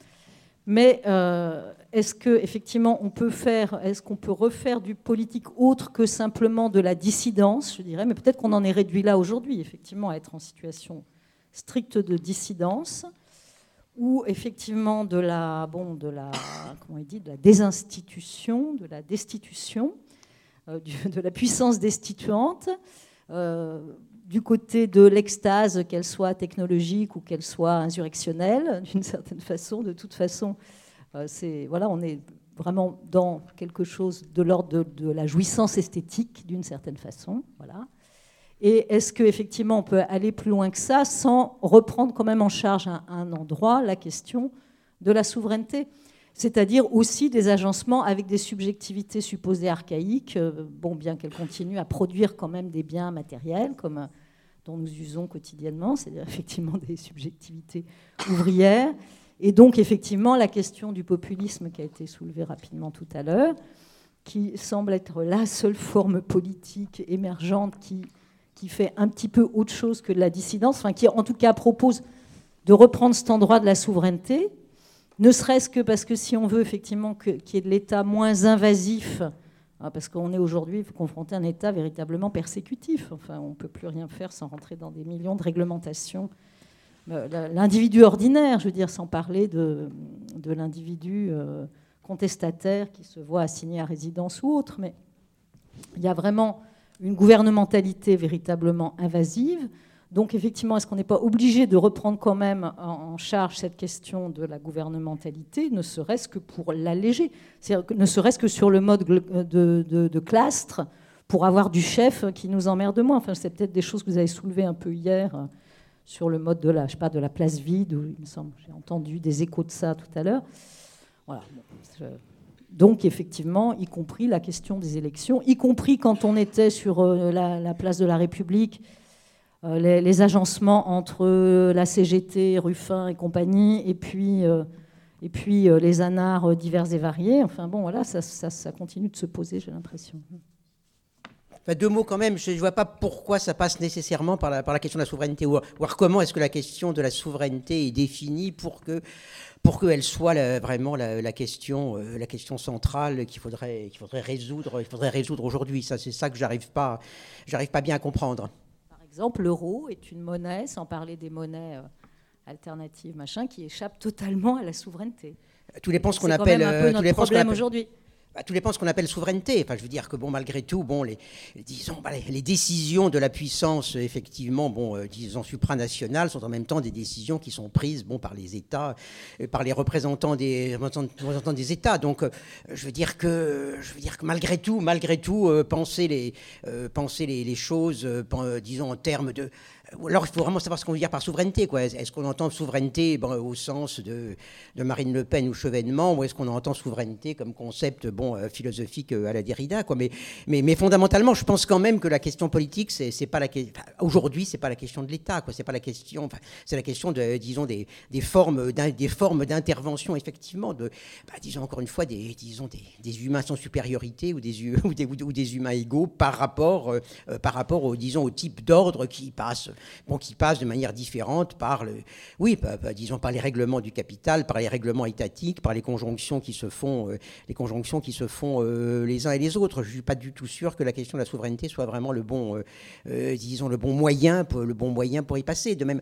Mais euh, est-ce qu'effectivement on peut faire, est-ce qu'on peut refaire du politique autre que simplement de la dissidence, je dirais, mais peut-être qu'on en est réduit là aujourd'hui, effectivement, à être en situation stricte de dissidence, ou effectivement de la, bon, de la, comment dit, de la désinstitution, de la destitution, euh, de la puissance destituante. Euh, du côté de l'extase, qu'elle soit technologique ou qu'elle soit insurrectionnelle, d'une certaine façon. De toute façon, euh, c'est voilà, on est vraiment dans quelque chose de l'ordre de, la jouissance esthétique, d'une certaine façon. Voilà. Et est-ce qu'effectivement on peut aller plus loin que ça sans reprendre quand même en charge à un endroit la question de la souveraineté c'est-à-dire aussi des agencements avec des subjectivités supposées archaïques, euh, bon, bien qu'elles continuent à produire quand même des biens matériels comme, euh, dont nous usons quotidiennement, c'est-à-dire effectivement des subjectivités ouvrières. Et donc effectivement la question du populisme qui a été soulevée rapidement tout à l'heure, qui semble être la seule forme politique émergente qui, qui fait un petit peu autre chose que de la dissidence, enfin qui en tout cas propose de reprendre cet endroit de la souveraineté, ne serait-ce que parce que si on veut effectivement qu'il y ait de l'État moins invasif, hein, parce qu'on est aujourd'hui confronté à un État véritablement persécutif, enfin on ne peut plus rien faire sans rentrer dans des millions de réglementations. Euh, l'individu ordinaire, je veux dire, sans parler de, l'individu euh, contestataire qui se voit assigné à résidence ou autre, mais il y a vraiment une gouvernementalité véritablement invasive donc effectivement, est-ce qu'on n'est pas obligé de reprendre quand même en charge cette question de la gouvernementalité, ne serait-ce que pour l'alléger? Ne serait-ce que sur le mode de, de, clastre, pour avoir du chef qui nous emmerde moins? Enfin, c'est peut-être des choses que vous avez soulevées un peu hier euh, sur le mode de la, je sais de la place vide, où il me semble, j'ai entendu des échos de ça tout à l'heure. Voilà. Donc effectivement, y compris la question des élections, y compris quand on était sur euh, la place de la République euh, les, agencements entre la CGT, Ruffin et compagnie, et puis, euh, et puis euh, les anards divers et variés. Enfin bon, voilà, ça, continue de se poser, j'ai l'impression. deux mots quand même, je ne vois pas pourquoi ça passe nécessairement par la, question de la souveraineté, ou voir comment est-ce que la question de la souveraineté est définie pour que pour qu'elle soit vraiment la, question, la question centrale qu'il faudrait, qu'il faudrait résoudre, faudrait résoudre aujourd'hui. Ça, c'est ça que j'arrive pas, j'arrive pas bien à comprendre exemple, l'euro est une monnaie, sans parler des monnaies euh, alternatives, machin, qui échappe totalement à la souveraineté. Tous les ce qu'on appelle. un peu euh, notre problème aujourd'hui. Bah, tous les ce qu'on appelle souveraineté. Enfin, je veux dire que bon, malgré tout, bon, les, disons, bah, les, décisions de la puissance, effectivement, bon, euh, disons supranationales, sont en même temps des décisions qui sont prises, bon, par les États, par les représentants des représentants des États. Donc, je veux dire que, je veux dire que malgré tout, malgré tout, penser les, penser les, les choses, disons en termes de alors, il faut vraiment savoir ce qu'on veut dire par souveraineté. Est-ce qu'on entend souveraineté au sens de, Marine Le Pen ou Chevènement, ou est-ce qu'on entend souveraineté comme concept bon, euh, philosophique euh, à la Derrida quoi. Mais, mais, mais, fondamentalement, je pense quand même que la question politique, c'est, pas la aujourd'hui, c'est pas la question de l'État. C'est pas la question. c'est la question de, disons, des, des formes, des formes d'intervention, effectivement, de, bah, disons encore une fois, des, disons, des, humains sans supériorité ou des, ou des, ou des humains égaux par rapport, euh, par rapport au, disons, au type d'ordre qui passe bon, qui passe de manière différente par, le, oui, disons par les règlements du capital, par les règlements étatiques, par les conjonctions qui se font, euh, les conjonctions qui se font euh, les uns et les autres. Je suis pas du tout sûr que la question de la souveraineté soit vraiment le bon, euh, disons le bon moyen, pour, le bon moyen pour y passer. De même,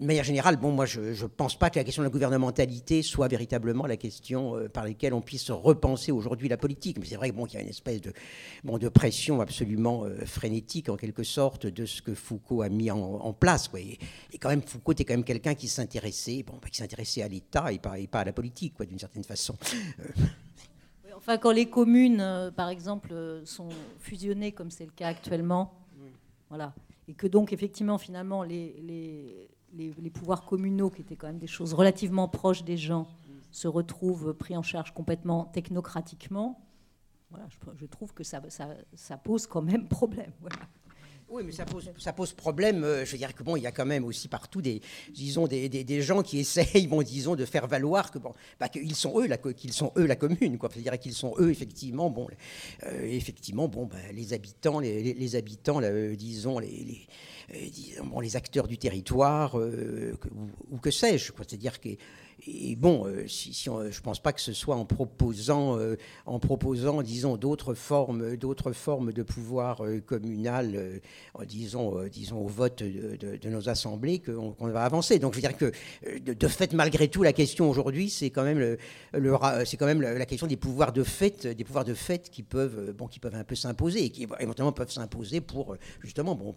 manière générale, bon, moi, je ne pense pas que la question de la gouvernementalité soit véritablement la question par laquelle on puisse repenser aujourd'hui la politique. Mais c'est vrai bon, qu'il y a une espèce de, bon, de pression absolument frénétique, en quelque sorte, de ce que Foucault a mis en, place. Et, quand même, Foucault était quand même quelqu'un qui s'intéressait, bon, qui s'intéressait à l'État et pas, à la politique, d'une certaine façon. Enfin, quand les communes, euh, par exemple, euh, sont fusionnées, comme c'est le cas actuellement, voilà, et que donc effectivement, finalement, les, pouvoirs communaux, qui étaient quand même des choses relativement proches des gens, se retrouvent pris en charge complètement technocratiquement, voilà, je, trouve que ça, pose quand même problème. Oui, mais ça pose, problème. Euh, je veux dire que bon, il y a quand même aussi partout des, disons, des, des, gens qui essayent, bon, disons, de faire valoir que bon, bah, qu'ils sont eux, la, qu'ils sont eux la commune, quoi. C'est-à-dire qu'ils sont eux effectivement, bon, euh, effectivement, bon, bah, les habitants, les, habitants, euh, disons, les, bon, les acteurs du territoire, ou, que sais-je, quoi. C'est-à-dire que et bon, euh, je ne pense pas que ce soit en proposant, euh, en proposant disons, d'autres formes, d'autres formes de pouvoir euh, communal, disons, disons, au vote de, nos assemblées qu'on va avancer. Donc, je veux dire que, de, fait, malgré tout, la question aujourd'hui, c'est quand même, le, c'est quand même la, question des pouvoirs de fait, des pouvoirs de fait qui peuvent, bon, qui peuvent un peu s'imposer et qui éventuellement peuvent s'imposer pour, justement, bon,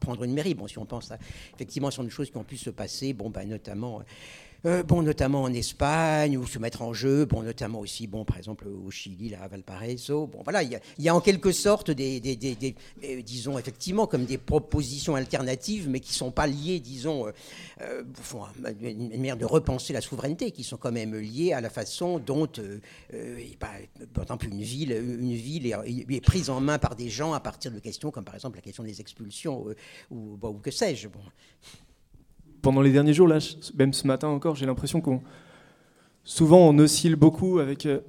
prendre une mairie. Bon, si on pense à, effectivement sur des choses qui ont pu se passer, bon, ben, notamment euh, bon, notamment en Espagne, ou se mettre en jeu, bon, notamment aussi, bon, par exemple, au Chili, là, à Valparaiso. Bon, voilà, il y, a en quelque sorte des, euh, disons, effectivement, comme des propositions alternatives, mais qui ne sont pas liées, disons, euh, une manière de repenser la souveraineté, qui sont quand même liées à la façon dont, par exemple, une ville, une ville est, prise en main par des gens à partir de questions comme, par exemple, la question des expulsions, ou, ou que sais-je. Bon pendant les derniers jours, même ce matin encore, j'ai l'impression qu'on souvent on oscille beaucoup avec euh,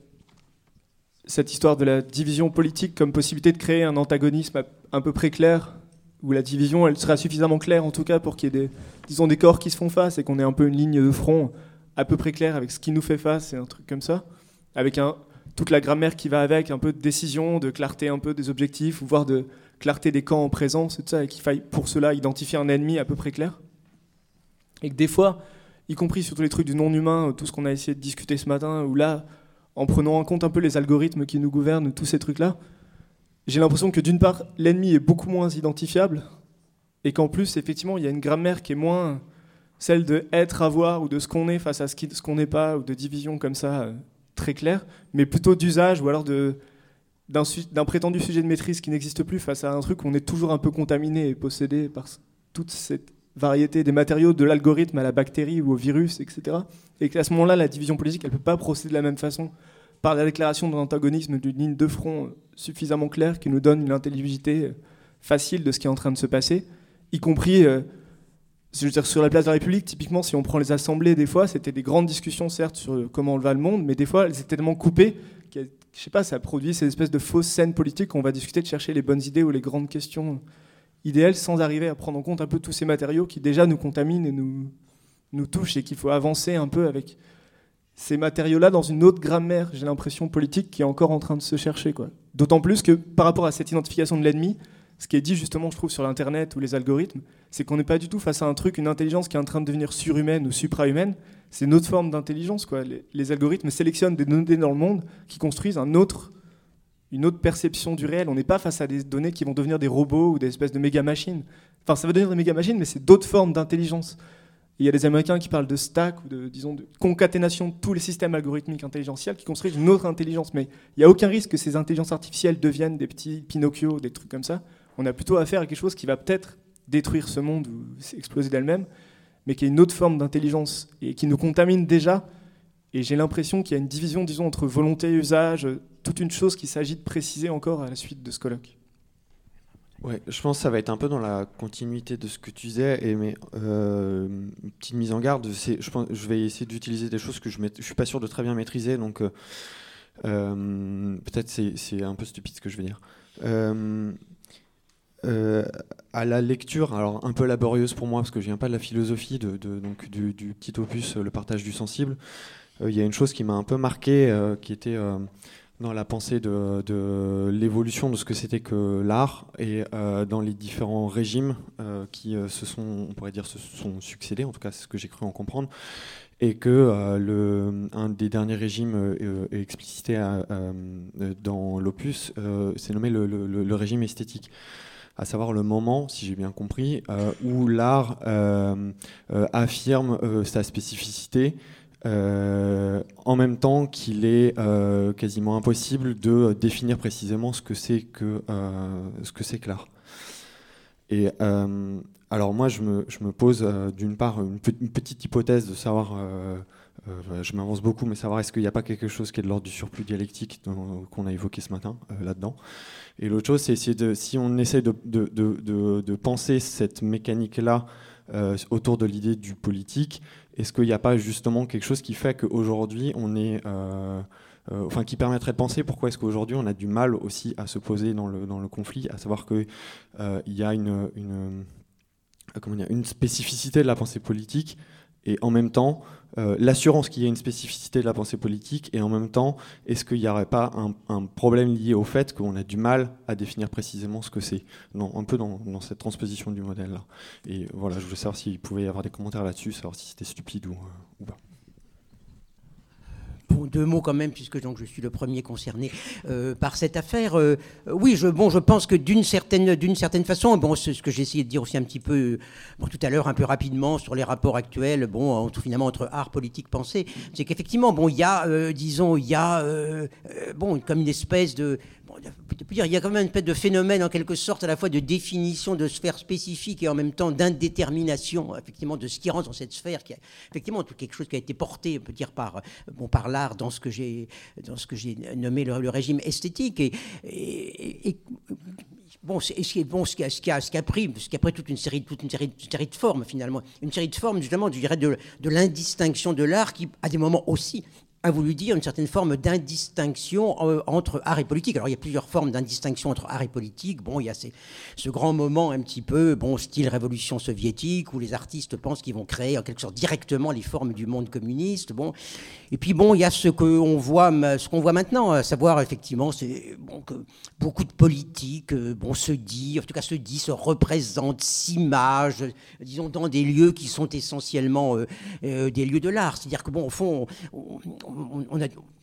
cette histoire de la division politique comme possibilité de créer un antagonisme à, peu près clair, où la division elle sera suffisamment claire en tout cas pour qu'il y ait des, disons, des corps qui se font face et qu'on ait un peu une ligne de front à peu près claire avec ce qui nous fait face et un truc comme ça, avec toute la grammaire qui va avec, un peu de décision, de clarté un peu des objectifs, voire de clarté des camps en présence et tout ça, et qu'il faille pour cela identifier un ennemi à peu près clair. Et que des fois, y compris sur tous les trucs du non-humain, tout ce qu'on a essayé de discuter ce matin, ou là, en prenant en compte un peu les algorithmes qui nous gouvernent, tous ces trucs-là, j'ai l'impression que d'une part, l'ennemi est beaucoup moins identifiable, et qu'en plus, effectivement, il y a une grammaire qui est moins celle de être, avoir, ou de ce qu'on est face à ce qu'on n'est pas, ou de division comme ça, euh, très claire, mais plutôt d'usage, ou alors d'un prétendu sujet de maîtrise qui n'existe plus face à un truc où on est toujours un peu contaminé et possédé par toute cette variété des matériaux, de l'algorithme à la bactérie ou au virus, etc. Et qu'à ce moment-là, la division politique, elle ne peut pas procéder de la même façon par la déclaration d'un antagonisme d'une ligne de front suffisamment claire qui nous donne une intelligibilité facile de ce qui est en train de se passer, y compris euh, je veux dire, sur la place de la République, typiquement, si on prend les assemblées, des fois, c'était des grandes discussions, certes, sur comment on va le monde, mais des fois, elles étaient tellement coupées que, je sais pas, ça produit ces espèces de fausses scènes politiques où on va discuter de chercher les bonnes idées ou les grandes questions idéal sans arriver à prendre en compte un peu tous ces matériaux qui déjà nous contaminent et nous, nous touchent et qu'il faut avancer un peu avec ces matériaux-là dans une autre grammaire, j'ai l'impression, politique qui est encore en train de se chercher. D'autant plus que par rapport à cette identification de l'ennemi, ce qui est dit justement, je trouve, sur l'Internet ou les algorithmes, c'est qu'on n'est pas du tout face à un truc, une intelligence qui est en train de devenir surhumaine ou suprahumaine. C'est une autre forme d'intelligence. Les, les, algorithmes sélectionnent des données dans le monde qui construisent un autre une autre perception du réel. On n'est pas face à des données qui vont devenir des robots ou des espèces de méga machines. Enfin, ça va devenir des méga machines, mais c'est d'autres formes d'intelligence. Il y a des Américains qui parlent de stack ou de, disons, concaténation de tous les systèmes algorithmiques intelligentiels qui construisent une autre intelligence. Mais il n'y a aucun risque que ces intelligences artificielles deviennent des petits Pinocchio, des trucs comme ça. On a plutôt affaire à quelque chose qui va peut-être détruire ce monde ou exploser d'elle-même, mais qui est une autre forme d'intelligence et qui nous contamine déjà. Et j'ai l'impression qu'il y a une division, disons, entre volonté et usage, toute une chose qu'il s'agit de préciser encore à la suite de ce colloque. Ouais, je pense que ça va être un peu dans la continuité de ce que tu disais, et mais euh, une petite mise en garde. Je, vais essayer d'utiliser des choses que je ne suis pas sûr de très bien maîtriser, donc euh, euh, peut-être c'est un peu stupide ce que je vais dire. à la lecture, alors un peu laborieuse pour moi parce que je viens pas de la philosophie, donc du, petit opus, le partage du sensible. Il y a une chose qui m'a un peu marqué, qui était dans la pensée de, l'évolution de ce que c'était que l'art et euh, dans les différents régimes euh, qui euh, se sont, on pourrait dire, se sont succédés, en tout cas c'est ce que j'ai cru en comprendre, et que le, un des derniers régimes explicité dans l'opus, c'est nommé le, régime esthétique. À savoir le moment, si j'ai bien compris, où l'art affirme sa spécificité euh, en même temps qu'il est euh, quasiment impossible de définir précisément ce que c'est que, euh, ce que, c'est que. Et alors moi, je me, pose d'une part une, petite hypothèse de savoir, je m'avance beaucoup, mais savoir est-ce qu'il n'y a pas quelque chose qui est de l'ordre du surplus dialectique qu'on a évoqué ce matin là-dedans. Et l'autre chose, c'est essayer de, si on essaie de penser cette mécanique-là autour de l'idée du politique, est-ce qu'il n'y a pas justement quelque chose qui fait qu'aujourd'hui on est euh, enfin qui permettrait de penser pourquoi est-ce qu'aujourd'hui on a du mal aussi à se poser dans le, dans le conflit, à savoir qu'il euh, y a une, une, euh, comment dire, une spécificité de la pensée politique et en même temps l'assurance qu'il y a une spécificité de la pensée politique et en même temps est-ce qu'il n'y aurait pas un, problème lié au fait qu'on a du mal à définir précisément ce que c'est un peu dans, cette transposition du modèle là et voilà je voulais savoir s'il pouvait y avoir des commentaires là-dessus savoir si c'était stupide ou, ou pas deux mots quand même, puisque donc je suis le premier concerné euh, par cette affaire. Euh, oui, je, pense que d'une certaine, certaine façon, bon, ce, que j'ai essayé de dire aussi un petit peu tout à l'heure, un peu rapidement sur les rapports actuels, bon, entre, finalement entre art, politique, pensée, c'est qu'effectivement, bon, il y a, euh, disons, il y a, bon, comme une espèce de dire, il y a quand même une espèce de phénomène en quelque sorte à la fois de définition de sphère spécifique et en même temps d'indétermination effectivement de ce qui rentre dans cette sphère qui est effectivement quelque chose qui a été porté peut dire par bon par l'art dans ce que j'ai dans ce que j'ai nommé le, régime esthétique. Et, bon, ce bon, ce qui a, ce qui a, ce qui a pris, ce qui a pris toute une série, toute une série, une série de formes finalement, une série de formes justement, je dirais de, de l'indistinction de l'art qui, à des moments aussi, a voulu dire une certaine forme d'indistinction euh, entre art et politique. Alors il y a plusieurs formes d'indistinction entre art et politique. Bon, il y a ce grand moment un petit peu, bon, style révolution soviétique, où les artistes pensent qu'ils vont créer en quelque sorte directement les formes du monde communiste. Bon, et puis bon, il y a ce qu'on voit, ce voit maintenant, à savoir effectivement, c'est bon que beaucoup de politiques, euh, bon, se dit, en tout cas se dit, se représentent, s'imagent, disons dans des lieux qui sont essentiellement euh, des lieux de l'art. C'est-à-dire que bon, au fond, on, a,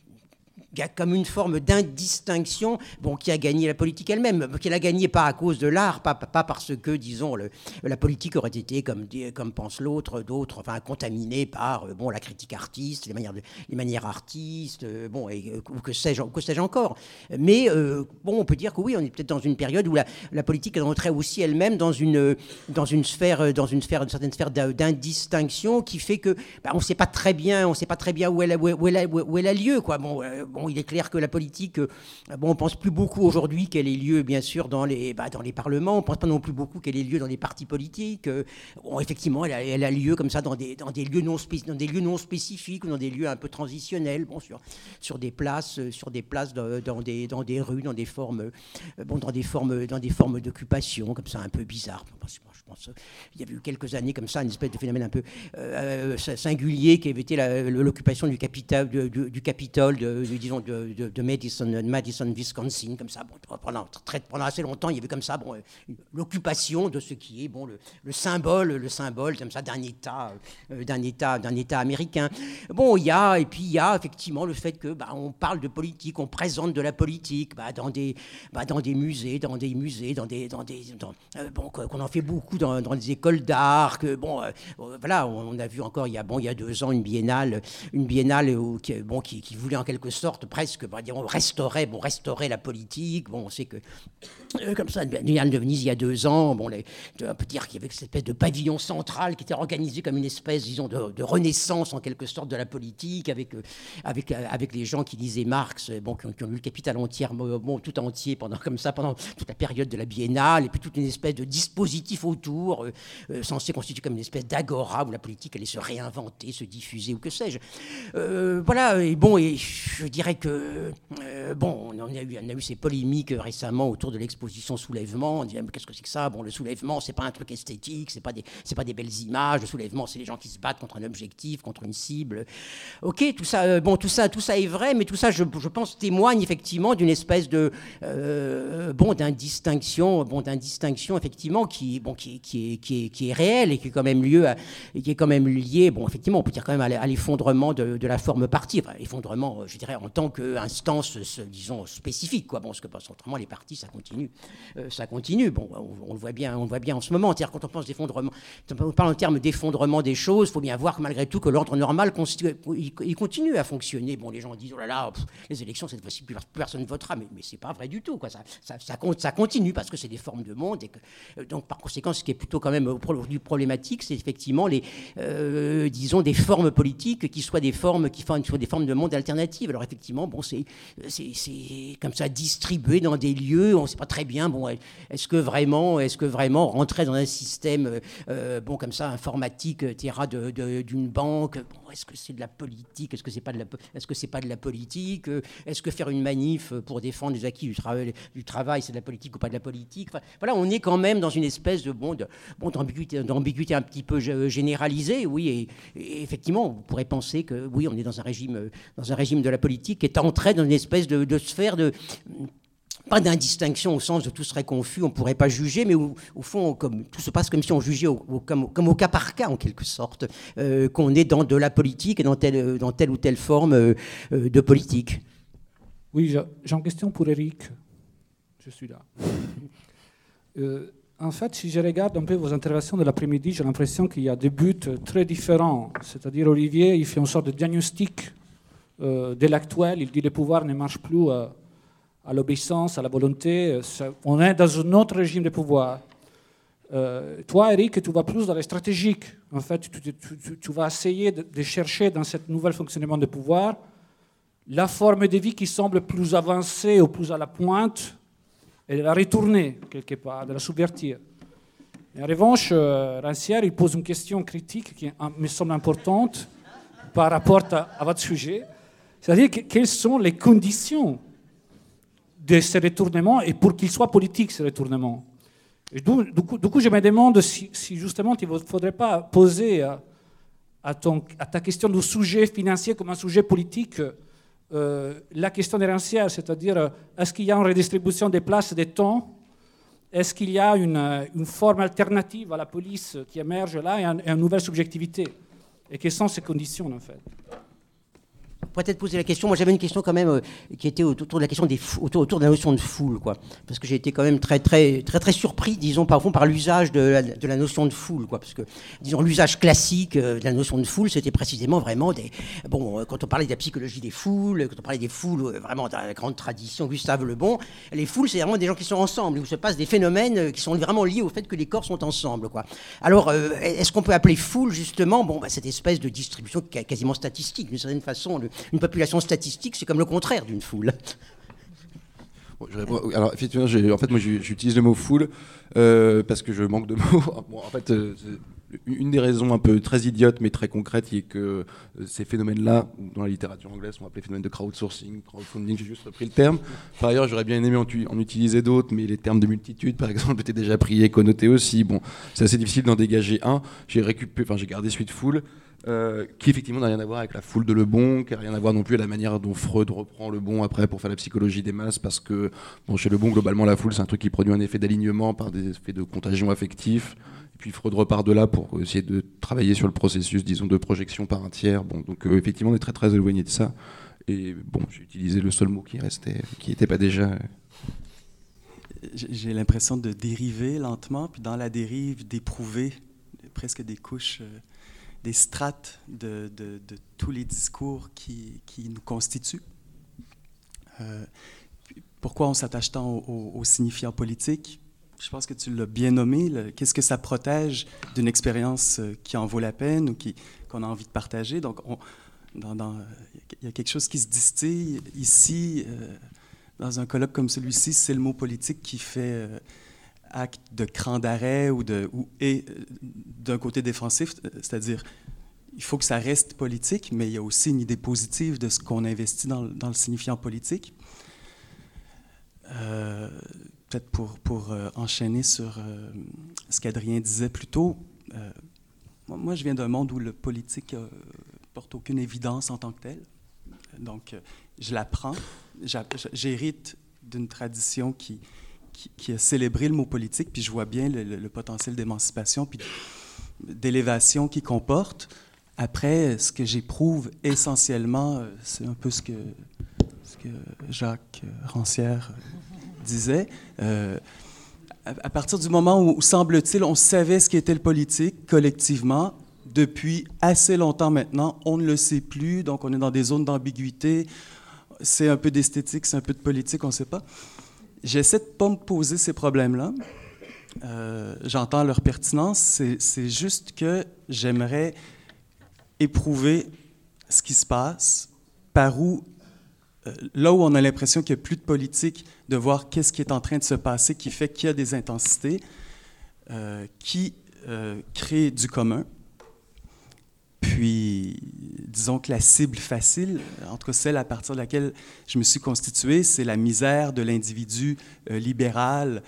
y a comme une forme d'indistinction bon, qui a gagné la politique elle-même, qui l'a gagné pas à cause de l'art, pas, pas, parce que, disons, le, la politique aurait été, comme, comme pense l'autre, d'autres, enfin, contaminée par euh, bon, la critique artiste, les manières, de, les manières artistes, euh, bon, et, euh, ou que sais-je sais encore. Mais bon, on peut dire que oui, on est peut-être dans une période où la, la politique rentrait aussi elle-même dans une, dans une sphère, dans une sphère, une certaine sphère d'indistinction qui fait que bah, on ne sait pas très bien, on sait pas très bien où elle, où elle, où elle a lieu, quoi. Bon, bon il est clair que la politique, euh, bon, on pense plus beaucoup aujourd'hui qu'elle ait lieu, bien sûr, dans les, bah, dans les parlements. On pense pas non plus beaucoup qu'elle ait lieu dans les partis politiques. Euh, effectivement, elle a, lieu comme ça dans des, dans des lieux non dans des lieux non spécifiques ou dans des lieux un peu transitionnels, bon, sur, sur des places, euh, sur des places dans, des, dans des rues, dans des formes, bon, dans des formes, dans des formes d'occupation, comme ça, un peu bizarres. Je pense, il y a eu quelques années comme ça, une espèce de phénomène un peu singulier qui avait été l'occupation du, du, du Capitole, de, disons de, Madison, Madison, Wisconsin, comme ça. Bon, pendant, très, pendant assez longtemps, il y avait comme ça bon, l'occupation de ce qui est bon, le, symbole, le symbole comme ça d'un État, euh, d'un État, d'un État américain. Bon, il y a et puis il y a effectivement le fait que bah, on parle de politique, on présente de la politique bah, dans des, bah, dans des musées, dans des musées, dans des, dans des, euh, bon, qu'on en fait beaucoup dans, dans des écoles d'art. Que bon, euh, voilà, on a vu encore il y a bon il y a deux ans une biennale, une biennale où, bon qui voulait en quelque sorte presque, bah, on restaurait, bon, restaurait la politique. Bon, on sait que, euh, comme ça, Yann de Venise, il y a deux ans, bon, on peut dire qu'il y avait cette espèce de pavillon central qui était organisé comme une espèce, disons, de, renaissance en quelque sorte de la politique, avec, euh, euh, avec les gens qui lisaient Marx, bon, qui ont, lu le Capital entier, bon, tout entier, pendant, comme ça, pendant toute la période de la biennale, et puis toute une espèce de dispositif autour, censé constituer comme une espèce d'agora où la politique allait se réinventer, se diffuser, ou que sais-je. voilà, et bon, et je dirais que, euh, bon, on a, eu, on a eu ces polémiques récemment autour de l'exposition Soulèvement. On dit, qu'est-ce que c'est que ça? Bon, le soulèvement, c'est pas un truc esthétique, c'est pas des, c'est pas des belles images. Le soulèvement, c'est les gens qui se battent contre un objectif, contre une cible. Ok, tout ça, euh, bon, tout ça, tout ça est vrai, mais tout ça, je, je pense, témoigne effectivement d'une espèce de, euh, bon, d'indistinction, bon, d'indistinction effectivement qui, bon, qui, qui, est, qui, est, qui est réelle et qui est quand même lieu, qui est quand même lié, bon, effectivement, on peut dire quand même à l'effondrement de, de la forme partie, enfin, effondrement, je dirais en tant qu'instance, disons, spécifique. Quoi. Bon, parce que parce autrement, les partis, ça continue. Euh, ça continue. Bon, on, le voit bien, on le voit bien en ce moment. C'est-à-dire, quand on pense d'effondrement, on parle en termes d'effondrement des choses, il faut bien voir que malgré tout, que l'ordre normal, il, continue à fonctionner. Bon, les gens disent, oh là là, les élections, cette fois-ci, plus personne ne votera. Mais, mais c'est pas vrai du tout. Quoi. Ça, ça, ça, ça continue parce que c'est des formes de monde. Et que, euh, donc, par conséquent, ce qui est plutôt quand même du problématique, c'est effectivement les, euh, disons, des formes politiques qui soient des formes qui font des formes de monde alternatives. Alors effectivement, bon, c'est comme ça distribué dans des lieux, on ne sait pas très bien. Bon, est-ce que vraiment, est-ce vraiment rentrer dans un système, euh, bon, comme ça, informatique, etc., d'une banque, bon, est-ce que c'est de la politique Est-ce que c'est pas de la, est-ce que pas de la politique Est-ce que faire une manif pour défendre les acquis du travail, c'est de la politique ou pas de la politique Voilà, on est quand même dans une espèce de bon, bon d'ambiguïté, un petit peu généralisée, oui, et, effectivement, on pourrait penser que oui, on est dans un régime, dans un régime de la politique qui est entré dans une espèce de, sphère de pas d'indistinction au sens de tout serait confus, on ne pourrait pas juger, mais au, fond, comme, tout se passe comme si on jugeait au, comme, au cas par cas, en quelque sorte, euh, qu'on est dans de la politique et dans telle, ou telle forme euh, euh, de politique. Oui, j'ai une question pour Eric. Je suis là. en fait, si je regarde un peu vos interventions de l'après-midi, j'ai l'impression qu'il y a des buts très différents. C'est-à-dire, Olivier, il fait une sorte de diagnostic euh, de l'actuel. Il dit le pouvoir ne marche plus euh, à l'obéissance, à la volonté. on est dans un autre régime de pouvoir. Euh, toi, Eric, tu vas plus dans les stratégiques. En fait, tu, vas essayer de, chercher dans ce nouvel fonctionnement de pouvoir la forme de vie qui semble plus avancée ou plus à la pointe et de la retourner quelque part, de la subvertir. en revanche, euh, Rancière, il pose une question critique qui me semble importante par rapport à, votre sujet, c'est-à-dire quelles sont les conditions de ce retournement et pour qu'il soit politique ce retournement. Et du, coup, je me demande si, justement il ne faudrait pas poser à, ta question du sujet financier comme un sujet politique euh, la question des rancières, c'est-à-dire euh, est-ce qu'il y a une redistribution des places des temps Est-ce qu'il y a une, euh, une, forme alternative à la police qui émerge là et, et une nouvelle subjectivité Et quelles sont ces conditions en fait peut-être poser la question. Moi, j'avais une question quand même euh, qui était autour de la question des autour, autour, de la notion de foule, quoi. Parce que j'ai été quand même très, très, très, très surpris, disons, par, par l'usage de la, notion de foule, quoi. Parce que, disons, l'usage classique euh, de la notion de foule, c'était précisément vraiment des. Bon, euh, quand on parlait de la psychologie des foules, quand on parlait des foules, vraiment dans la grande tradition Gustave Le Bon, les foules, c'est vraiment des gens qui sont ensemble, où se passent des phénomènes qui sont vraiment liés au fait que les corps sont ensemble, quoi. Alors, est-ce qu'on peut appeler foule, justement, bon, bah, cette espèce de distribution quasiment statistique, d'une certaine façon, une population statistique, c'est comme le contraire d'une foule. alors effectivement, en fait, moi j'utilise le mot foule euh, parce que je manque de mots. en fait, euh, une des raisons un peu très idiotes mais très concrètes, est que euh, ces phénomènes-là, dans la littérature anglaise, sont appelés phénomènes de crowdsourcing, crowdfunding. J'ai juste repris le terme. Par ailleurs, j'aurais bien aimé en, en utiliser d'autres, mais les termes de multitude, par exemple, étaient déjà pris et connotés aussi. Bon, c'est assez difficile d'en dégager un. J'ai récupéré, enfin, j'ai gardé celui de foule. Euh, qui effectivement n'a rien à voir avec la foule de Le Bon, qui n'a rien à voir non plus avec la manière dont Freud reprend Le Bon après pour faire la psychologie des masses, parce que bon, chez Le Bon, globalement, la foule, c'est un truc qui produit un effet d'alignement par des effets de contagion affectif. Et puis Freud repart de là pour essayer de travailler sur le processus, disons, de projection par un tiers. Bon, donc euh, effectivement, on est très très éloigné de ça. Et bon, j'ai utilisé le seul mot qui restait, qui n'était pas déjà. J'ai l'impression de dériver lentement, puis dans la dérive, d'éprouver presque des couches. Des strates de, tous les discours qui, nous constituent. Euh, pourquoi on s'attache tant aux au, signifiants politiques Je pense que tu l'as bien nommé. Qu'est-ce que ça protège d'une expérience euh, qui en vaut la peine ou qu'on a envie de partager? Donc, il y a quelque chose qui se distille ici. Euh, dans un colloque comme celui-ci, c'est le mot politique qui fait acte de cran d'arrêt ou, de, ou et euh, d'un côté défensif, c'est-à-dire il faut que ça reste politique, mais il y a aussi une idée positive de ce qu'on investit dans, dans, le signifiant politique. Euh, peut-être pour, pour euh, enchaîner sur ce qu'Adrien disait plus tôt, moi je viens d'un monde où le politique porte aucune évidence en tant que tel. Donc je l'apprends, j'hérite d'une tradition qui, qui, a célébré le mot politique, puis je vois bien le, potentiel d'émancipation, puis d'élévation qu'il comporte. Après, ce que j'éprouve essentiellement, euh, c'est un peu ce que Jacques Rancière disait. à partir du moment où, semble-t-il, on savait ce qu'était le politique collectivement, depuis assez longtemps maintenant, on ne le sait plus, donc on est dans des zones d'ambiguïté. C'est un peu d'esthétique, c'est un peu de politique, on ne sait pas. J'essaie de ne pas me poser ces problèmes-là. Euh, j'entends leur pertinence, c'est juste que j'aimerais éprouver ce qui se passe, par où, euh, là où on a l'impression qu'il n'y a plus de politique, de voir qu'est-ce qui est en train de se passer, qui fait qu'il y a des intensités, euh, qui crée du commun. Puis, disons que la cible facile, en tout cas celle à partir de laquelle je me suis constitué, c'est la misère de l'individu libéral,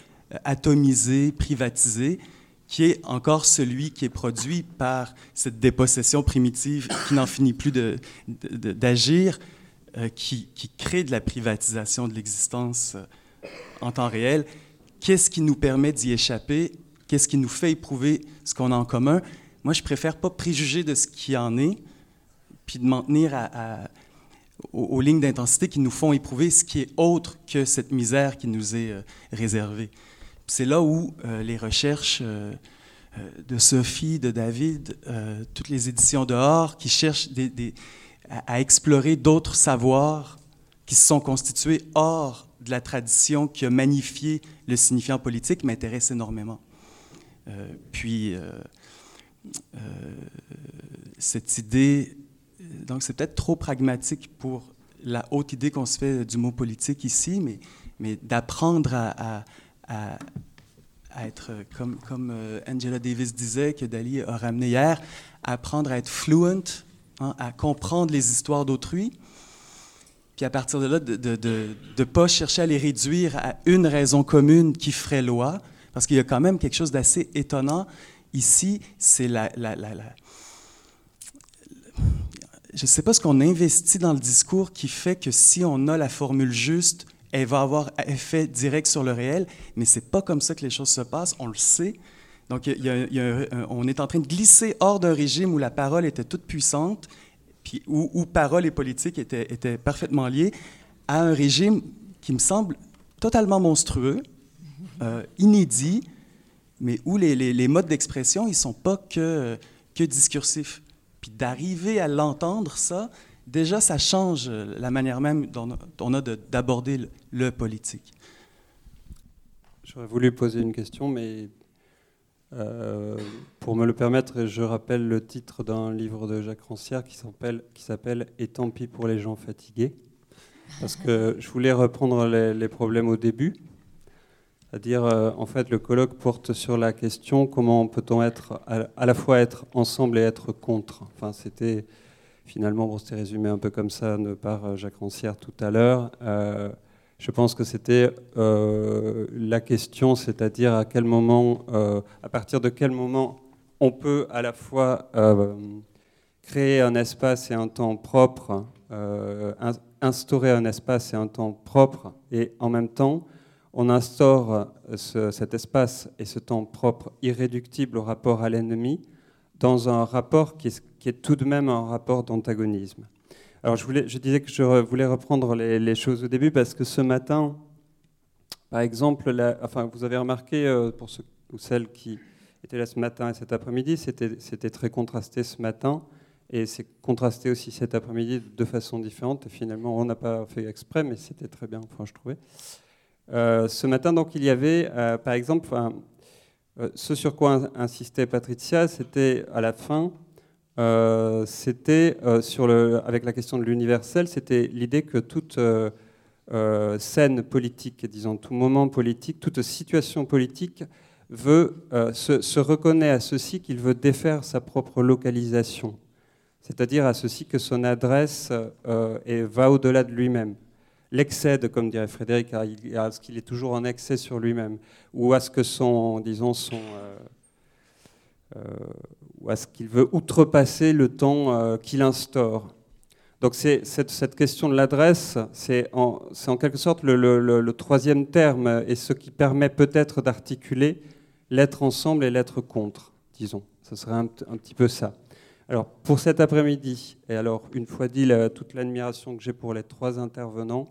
atomisé, privatisé, qui est encore celui qui est produit par cette dépossession primitive qui n'en finit plus d'agir, euh, qui, crée de la privatisation de l'existence euh, en temps réel. Qu'est-ce qui nous permet d'y échapper? Qu'est-ce qui nous fait éprouver ce qu'on a en commun? Moi, je préfère pas préjuger de ce qui en est, puis de m'en tenir aux, lignes d'intensité qui nous font éprouver ce qui est autre que cette misère qui nous est euh, réservée. C'est là où euh, les recherches euh, de Sophie, de David, toutes les éditions dehors, qui cherchent à, explorer d'autres savoirs qui se sont constitués hors de la tradition qui a magnifié le signifiant politique, m'intéressent énormément. puis, cette idée, donc c'est peut-être trop pragmatique pour la haute idée qu'on se fait du mot politique ici, mais, mais d'apprendre à à, être, comme, comme euh, Angela Davis disait, que Dali a ramené hier, apprendre à être fluent, hein, à comprendre les histoires d'autrui, puis à partir de là, de ne pas chercher à les réduire à une raison commune qui ferait loi, parce qu'il y a quand même quelque chose d'assez étonnant ici, c'est la, je ne sais pas ce qu'on investit dans le discours qui fait que si on a la formule juste, elle va avoir effet direct sur le réel, mais c'est pas comme ça que les choses se passent, on le sait. Donc, on est en train de glisser hors d'un régime où la parole était toute puissante, puis où, parole et politique étaient, étaient, parfaitement liées, à un régime qui me semble totalement monstrueux, euh, inédit, mais où les, modes d'expression, ils sont pas que, que discursifs. Puis d'arriver à l'entendre, ça, déjà, ça change la manière même dont on a d'aborder le, politique. J'aurais voulu poser une question, mais euh, pour me le permettre, je rappelle le titre d'un livre de Jacques Rancière qui s'appelle Et tant pis pour les gens fatigués. Parce que je voulais reprendre les, problèmes au début. C'est-à-dire, euh, en fait, le colloque porte sur la question comment peut-on être à, la fois être ensemble et être contre. Enfin, c'était finalement, bon, c'était résumé un peu comme ça par euh, Jacques Rancière tout à l'heure. Euh, je pense que c'était la question, c'est-à-dire à quel moment, à partir de quel moment on peut à la fois créer un espace et un temps propre, instaurer un espace et un temps propre, et en même temps, on instaure cet espace et ce temps propre irréductible au rapport à l'ennemi dans un rapport qui est tout de même un rapport d'antagonisme. Alors je, voulais, disais que je voulais reprendre les, choses au début parce que ce matin, par exemple, enfin, vous avez remarqué, euh, pour ceux ou celles qui étaient là ce matin et cet après-midi, c'était très contrasté ce matin et c'est contrasté aussi cet après-midi de façon différente. Et finalement, on n'a pas fait exprès, mais c'était très bien, enfin, je trouvais. Euh, ce matin, donc, il y avait, euh, par exemple, ce sur quoi insistait Patricia, c'était à la fin euh, c'était euh, avec la question de l'universel, c'était l'idée que toute euh, scène politique, disons tout moment politique, toute situation politique veut, se, se, reconnaît à ceci qu'il veut défaire sa propre localisation, c'est-à-dire à ceci que son adresse et va au-delà de lui-même l'excède, comme dirait Frédéric, à, ce qu'il est toujours en excès sur lui-même, ou à ce que son, disons, son, ou à ce qu'il veut outrepasser le temps euh, qu'il instaure. Donc c'est, cette, question de l'adresse, c'est en, en, quelque sorte le, troisième terme et ce qui permet peut-être d'articuler l'être ensemble et l'être contre, disons. Ce serait un, petit peu ça. Alors pour cet après-midi, et alors une fois dit toute l'admiration que j'ai pour les trois intervenants,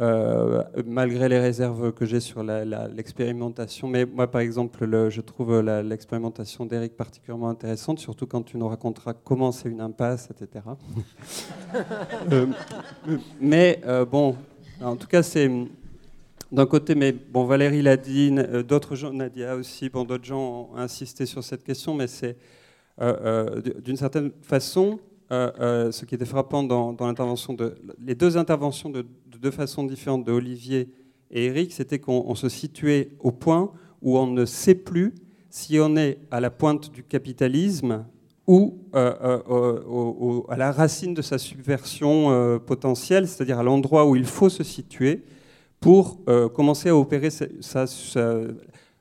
euh, malgré les réserves que j'ai sur l'expérimentation. Mais moi, par exemple, le, je trouve l'expérimentation d'Eric particulièrement intéressante, surtout quand tu nous raconteras comment c'est une impasse, etc. Euh, mais euh, bon, en tout cas, c'est d'un côté, mais bon, Valérie l'a dit, d'autres gens, Nadia aussi, bon, d'autres gens ont insisté sur cette question, mais c'est d'une certaine façon, ce qui était frappant dans, les deux interventions de de deux façons différentes de Olivier et Eric, c'était qu'on se situait au point où on ne sait plus si on est à la pointe du capitalisme ou euh, euh, à la racine de sa subversion euh, potentielle, c'est-à-dire à, l'endroit où il faut se situer pour commencer à opérer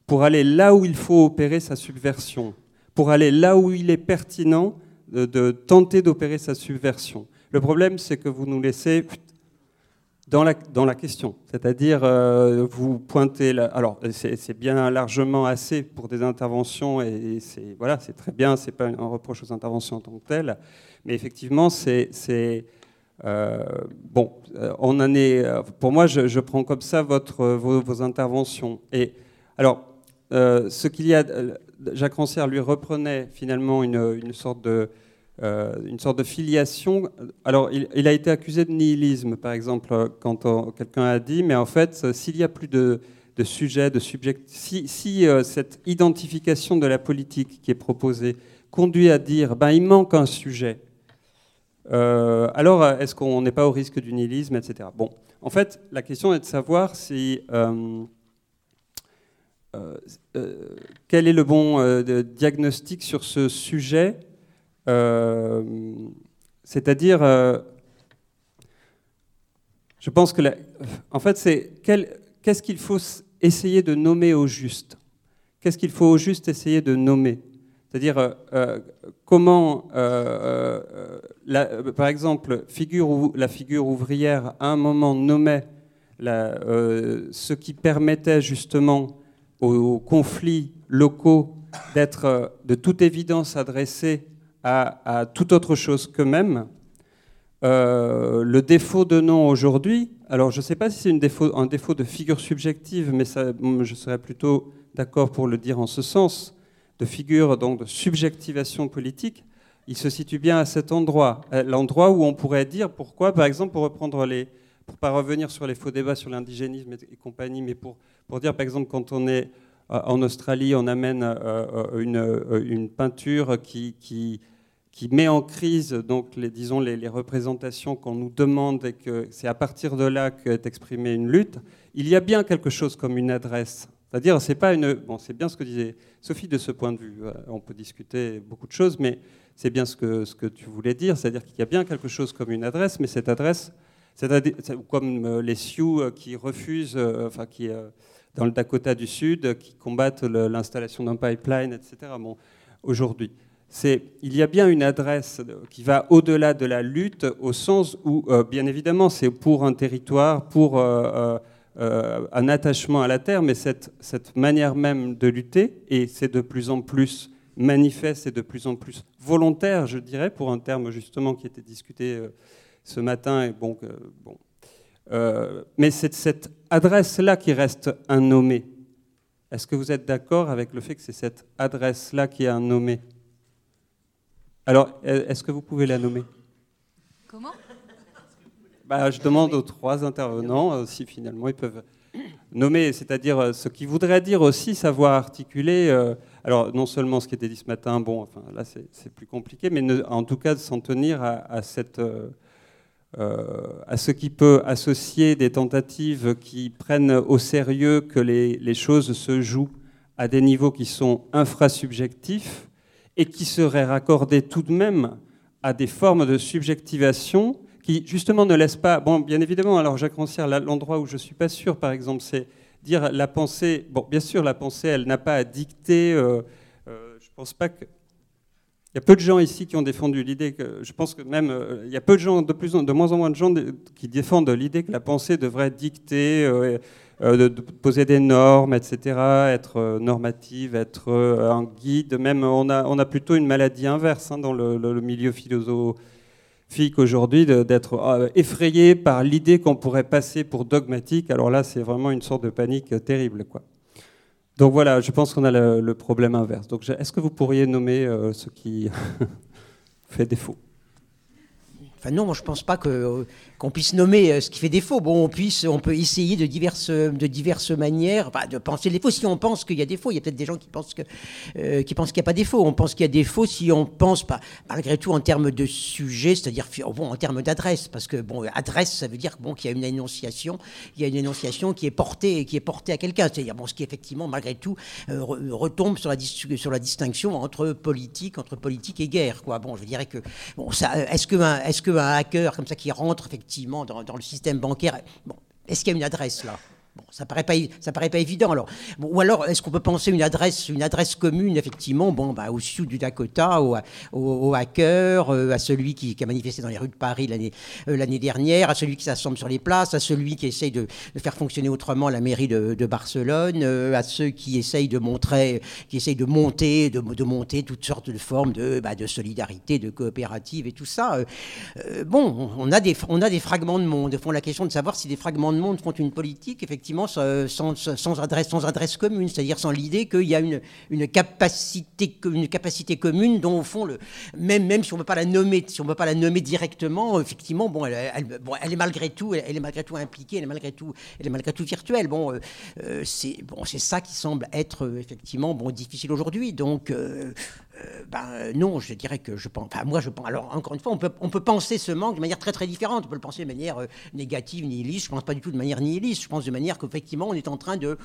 pour aller là où il faut opérer sa subversion, pour aller là où il est pertinent de, tenter d'opérer sa subversion. Le problème, c'est que vous nous laissez dans la, dans la question. C'est-à-dire, euh, vous pointez. alors, c'est bien largement assez pour des interventions, et c'est voilà, très bien, c'est pas un reproche aux interventions en tant que telles, mais effectivement, c'est. Euh, bon, euh, on en est. Pour moi, je, prends comme ça votre, vos, interventions. Et alors, ce qu'il y a. Jacques Rancière lui reprenait finalement une, une sorte de euh, une sorte de filiation. Alors, il, a été accusé de nihilisme, par exemple, quand quelqu'un a dit, mais en fait, s'il y a plus de, de sujet, de subject, si, si euh, cette identification de la politique qui est proposée conduit à dire, ben, il manque un sujet, euh, alors est-ce qu'on n'est pas au risque du nihilisme, etc. Bon, en fait, la question est de savoir si quel est le bon diagnostic sur ce sujet? Euh, c'est-à-dire, euh, je pense que, en fait, c'est qu'est-ce qu'il faut essayer de nommer au juste? Qu'est-ce qu'il faut au juste essayer de nommer? C'est-à-dire, euh, comment, par exemple, la figure ouvrière, à un moment, nommait la, ce qui permettait justement aux conflits locaux d'être de toute évidence adressés à, toute autre chose qu'eux-mêmes. Euh, le défaut de nom aujourd'hui, alors je ne sais pas si c'est un défaut de figure subjective, mais ça, je serais plutôt d'accord pour le dire en ce sens, de figure donc de subjectivation politique, il se situe bien à cet endroit, l'endroit où on pourrait dire pourquoi, par exemple, pour reprendre les, pour pas revenir sur les faux débats sur l'indigénisme et, compagnie, mais pour, pour dire par exemple quand on est euh, en Australie, on amène euh, une, une, peinture qui, qui qui met en crise donc les, disons, les, représentations qu'on nous demande et que c'est à partir de là qu'est exprimée une lutte, il y a bien quelque chose comme une adresse. C'est-à-dire, c'est pas une. Bon, c'est bien ce que disait Sophie de ce point de vue. Euh, on peut discuter beaucoup de choses, mais c'est bien ce que, ce que tu voulais dire. C'est-à-dire qu'il y a bien quelque chose comme une adresse, mais cette adresse, c'est comme euh, les Sioux euh, qui refusent, enfin, qui, dans le Dakota du Sud, qui combattent l'installation d'un pipeline, etc. Aujourd'hui il y a bien une adresse qui va au-delà de la lutte, au sens où, euh, bien évidemment, c'est pour un territoire, pour euh, euh, un attachement à la terre, mais cette, manière même de lutter, et c'est de plus en plus manifeste et de plus en plus volontaire, je dirais, pour un terme justement qui était discuté ce matin, et bon. Mais c'est cette adresse-là qui reste un nommé. Est-ce que vous êtes d'accord avec le fait que c'est cette adresse-là qui est un nommé? Alors, est-ce que vous pouvez la nommer? Comment? Bah, Je demande aux trois intervenants euh, si finalement ils peuvent nommer, c'est-à-dire euh, ce qui voudrait dire aussi savoir articuler. Euh, alors, non seulement ce qui était dit ce matin, bon, enfin là c'est plus compliqué, mais en tout cas de s'en tenir à, cette. À ce qui peut associer des tentatives qui prennent au sérieux que les, choses se jouent à des niveaux qui sont infrasubjectifs, et qui serait raccordé tout de même à des formes de subjectivation qui justement ne laissent pas... Bon, bien évidemment, alors Jacques l'endroit où je ne suis pas sûr, par exemple, c'est dire la pensée... Bon, bien sûr, la pensée, elle n'a pas à dicter... Euh, euh, je pense pas que... Il y a peu de gens ici qui ont défendu l'idée que, je pense que même, euh, il y a peu de gens, de, plus de moins en moins de gens qui défendent l'idée que la pensée devrait dicter euh, de, poser des normes, etc., être euh, normative, être euh, un guide. Même, on a, on a plutôt une maladie inverse hein, dans le, milieu philosophe scientifique aujourd'hui d'être euh, effrayé par l'idée qu'on pourrait passer pour dogmatique. Alors là, c'est vraiment une sorte de panique terrible. Quoi. Donc voilà, je pense qu'on a le, problème inverse. Donc est-ce que vous pourriez nommer euh, ce qui fait défaut? Enfin non, moi je pense pas que qu'on puisse nommer euh, ce qui fait défaut. Bon, on, puisse, on peut essayer de diverses, de diverses manières de penser les défauts. Si on pense qu'il y a des défauts, il y a peut-être des gens qui pensent que, euh, qui pensent qu'il n'y a pas défaut. On pense qu'il y a des défauts si on pense pas, malgré tout, en termes de sujet, c'est-à-dire bon, en termes d'adresse, parce que bon, adresse, ça veut dire bon qu'il y a une énonciation, il y a une énonciation qui est portée, qui est portée à quelqu'un. C'est-à-dire bon, ce qui effectivement, malgré tout, euh, retombe sur la, sur la distinction entre politique, entre politique et guerre. Quoi. Bon, je dirais que bon, ça, est-ce que est-ce qu'un hacker comme ça qui rentre effectivement effectivement dans, le système bancaire. Bon, est-ce qu'il y a une adresse là? Bon, ça paraît pas, ça paraît pas évident. Alors, ou alors, est-ce qu'on peut penser une adresse, une adresse commune, effectivement, bon, bah, au sud du Dakota, au, au, hacker, euh, à celui qui, a manifesté dans les rues de Paris l'année euh, l'année dernière, à celui qui s'assemble sur les places, à celui qui essaye de, faire fonctionner autrement la mairie de, Barcelone, euh, à ceux qui essayent de montrer, qui essayent de monter, de, de monter toutes sortes de formes de, bah, de solidarité, de coopérative et tout ça. bon, on a des, on a des fragments de monde. Au fond, la question de savoir si des fragments de monde font une politique, effectivement sans, adresse, sans adresse commune, c'est-à-dire sans l'idée qu'il y a une, une, capacité, une capacité commune dont, au fond, le, même, même si on ne peut pas la nommer, si on peut pas la nommer directement, effectivement, bon, elle, bon, elle est malgré tout, elle, est malgré tout impliquée, elle est malgré tout, elle est malgré tout virtuelle. Bon, euh, euh, c'est bon, c'est ça qui semble être euh, effectivement bon difficile aujourd'hui. Donc euh, ben, non, je dirais que je pense. Enfin, moi, je pense. Alors, encore une fois, on peut, on peut penser ce manque de manière très très différente. On peut le penser de manière euh, négative, nihiliste. Je pense pas du tout de manière nihiliste. Je pense de manière qu'effectivement, on est en train de,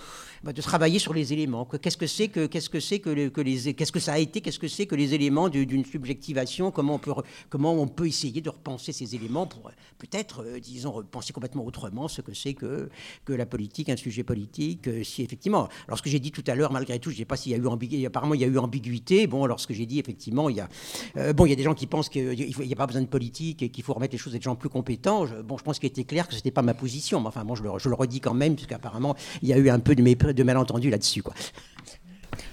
bah, de travailler sur les éléments. Qu'est-ce que c'est que qu'est-ce que que, que les qu'est-ce que ça a été Qu'est-ce que c'est que les éléments d'une subjectivation? Comment on peut comment on peut essayer de repenser ces éléments pour peut-être, euh, disons, repenser complètement autrement ce que c'est que que la politique, un sujet politique. si effectivement, alors ce que j'ai dit tout à l'heure, malgré tout, je ne sais pas s'il y a eu ambiguïté. Apparemment, il y a eu ambiguïté. Bon, alors ce que j'ai dit, effectivement, il y a, euh, bon, il y a des gens qui pensent qu'il n'y a pas besoin de politique et qu'il faut remettre les choses à des gens plus compétents. Bon, je pense qu'il était clair que ce n'était pas ma position. Mais enfin, bon, je le, redis quand même, puisqu'apparemment, il y a eu un peu de, de malentendus là-dessus. Quoi.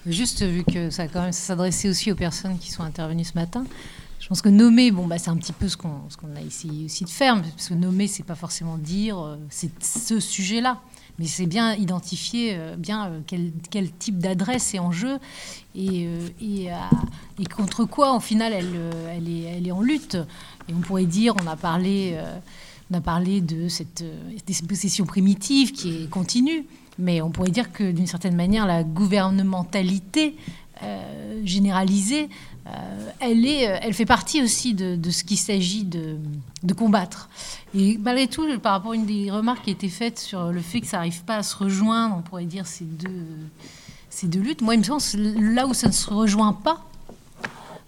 Juste vu que ça quand même s'adressait aussi aux personnes qui sont intervenues ce matin. Je pense que nommer, bon, bah, c'est un petit peu ce qu'on qu'on a essayé aussi de faire, parce que nommer, c'est pas forcément dire euh, c'est ce sujet-là mais c'est bien identifier euh, bien euh, quel, quel type d'adresse est en jeu et, euh, et, contre quoi, au final, elle, elle, est, elle est en lutte. Et on pourrait dire, on a parlé, on a parlé de cette possession primitive qui est continue, mais on pourrait dire que d'une certaine manière, la gouvernementalité généralisée euh, elle, est, euh, elle fait partie aussi de, ce qu'il s'agit de, combattre. Et malgré tout, par rapport à une des remarques qui a été faite sur le fait que ça n'arrive pas à se rejoindre, on pourrait dire ces deux, luttes, moi, il me semble là où ça ne se rejoint pas,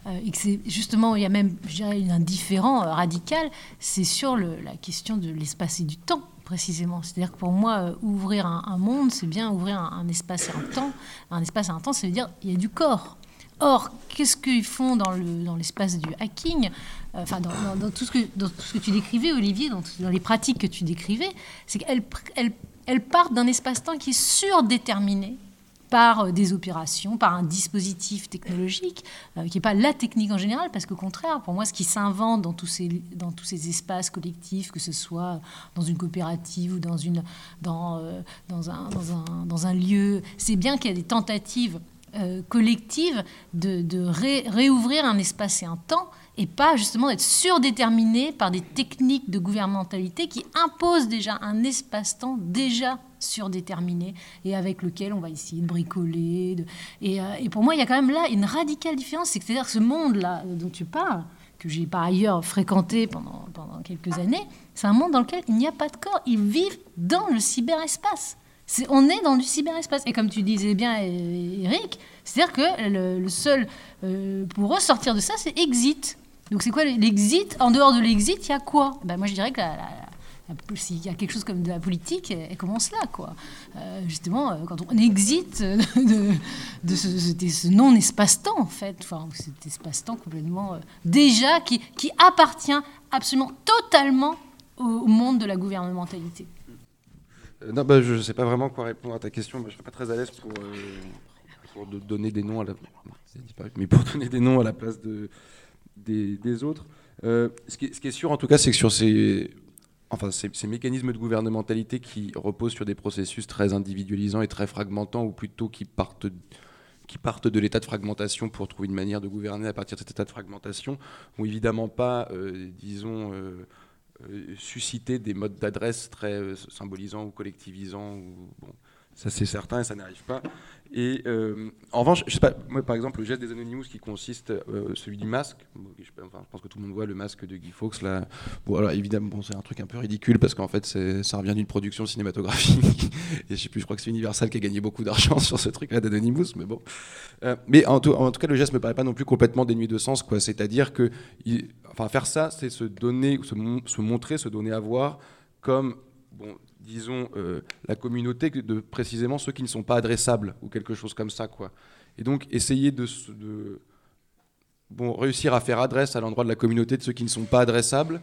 euh, et que c'est justement, il y a même, je dirais, un différent radical, c'est sur la question de l'espace et du temps précisément. C'est-à-dire que pour moi, ouvrir un, monde, c'est bien ouvrir un, un, espace et un temps. Un espace et un temps, ça veut dire il y a du corps. Or, qu'est-ce qu'ils font dans, l'espace du hacking euh, Enfin, dans, tout ce que, tu décrivais, Olivier, dans, les pratiques que tu décrivais, c'est qu'elles partent d'un espace-temps qui est surdéterminé par euh, des opérations, par un dispositif technologique, euh, qui n'est pas la technique en général, parce qu'au contraire, pour moi, ce qui s'invente dans, tous ces, espaces collectifs, que ce soit dans une coopérative ou dans, un, dans un lieu, c'est bien qu'il y a des tentatives euh, collective de, réouvrir un espace et un temps et pas justement d'être surdéterminé par des techniques de gouvernementalité qui imposent déjà un espace-temps déjà surdéterminé et avec lequel on va essayer de bricoler. Et, euh, et, pour moi, il y a quand même là une radicale différence. C'est-à-dire ce monde-là dont tu parles, que j'ai par ailleurs fréquenté pendant quelques années, c'est un monde dans lequel il n'y a pas de corps. Ils vivent dans le cyberespace on est dans du cyberespace. Et comme tu disais bien, Eric, c'est-à-dire que le, seul, euh, pour ressortir de ça, c'est exit. Donc c'est quoi l'exit? En dehors de l'exit, il y a quoi? Ben, Moi, je dirais que s'il y a quelque chose comme de la politique, elle, commence là, quoi. Euh, justement, euh, quand on exit de, ce, non-espace-temps, en fait, cet espace-temps complètement déjà qui appartient absolument totalement au monde de la gouvernementalité. Euh, non, bah, je ne sais pas vraiment quoi répondre à ta question. mais je ne serais pas très à l'aise pour, euh, pour donner des noms à la... Mais pour donner des noms à la place de, des, autres. Euh, ce, qui est, sûr, en tout cas, c'est que sur ces, enfin, ces, mécanismes de gouvernementalité qui reposent sur des processus très individualisants et très fragmentants, ou plutôt qui partent, qui partent de l'état de fragmentation pour trouver une manière de gouverner à partir de cet état de fragmentation, vont évidemment pas, disons, susciter des modes d'adresse très symbolisants ou collectivisants. Ou, ça c'est certain et ça n'arrive pas. Et euh, en revanche, je sais pas, moi par exemple, le geste des Anonymous qui consiste, euh, celui du masque, je, pense que tout le monde voit le masque de Guy Fawkes là. Bon, alors évidemment, c'est un truc un peu ridicule parce qu'en fait, ça revient d'une production cinématographique. et je sais plus, je crois que c'est Universal qui a gagné beaucoup d'argent sur ce truc-là d'Anonymous, mais bon. Euh, mais en tout, cas, le geste me paraît pas non plus complètement dénué de sens, quoi. C'est-à-dire que, enfin, faire ça, c'est se donner, se montrer, se donner à voir comme bon, disons, euh, la communauté de précisément ceux qui ne sont pas adressables ou quelque chose comme ça. Quoi. Et donc essayer de, de bon, réussir à faire adresse à l'endroit de la communauté de ceux qui ne sont pas adressables.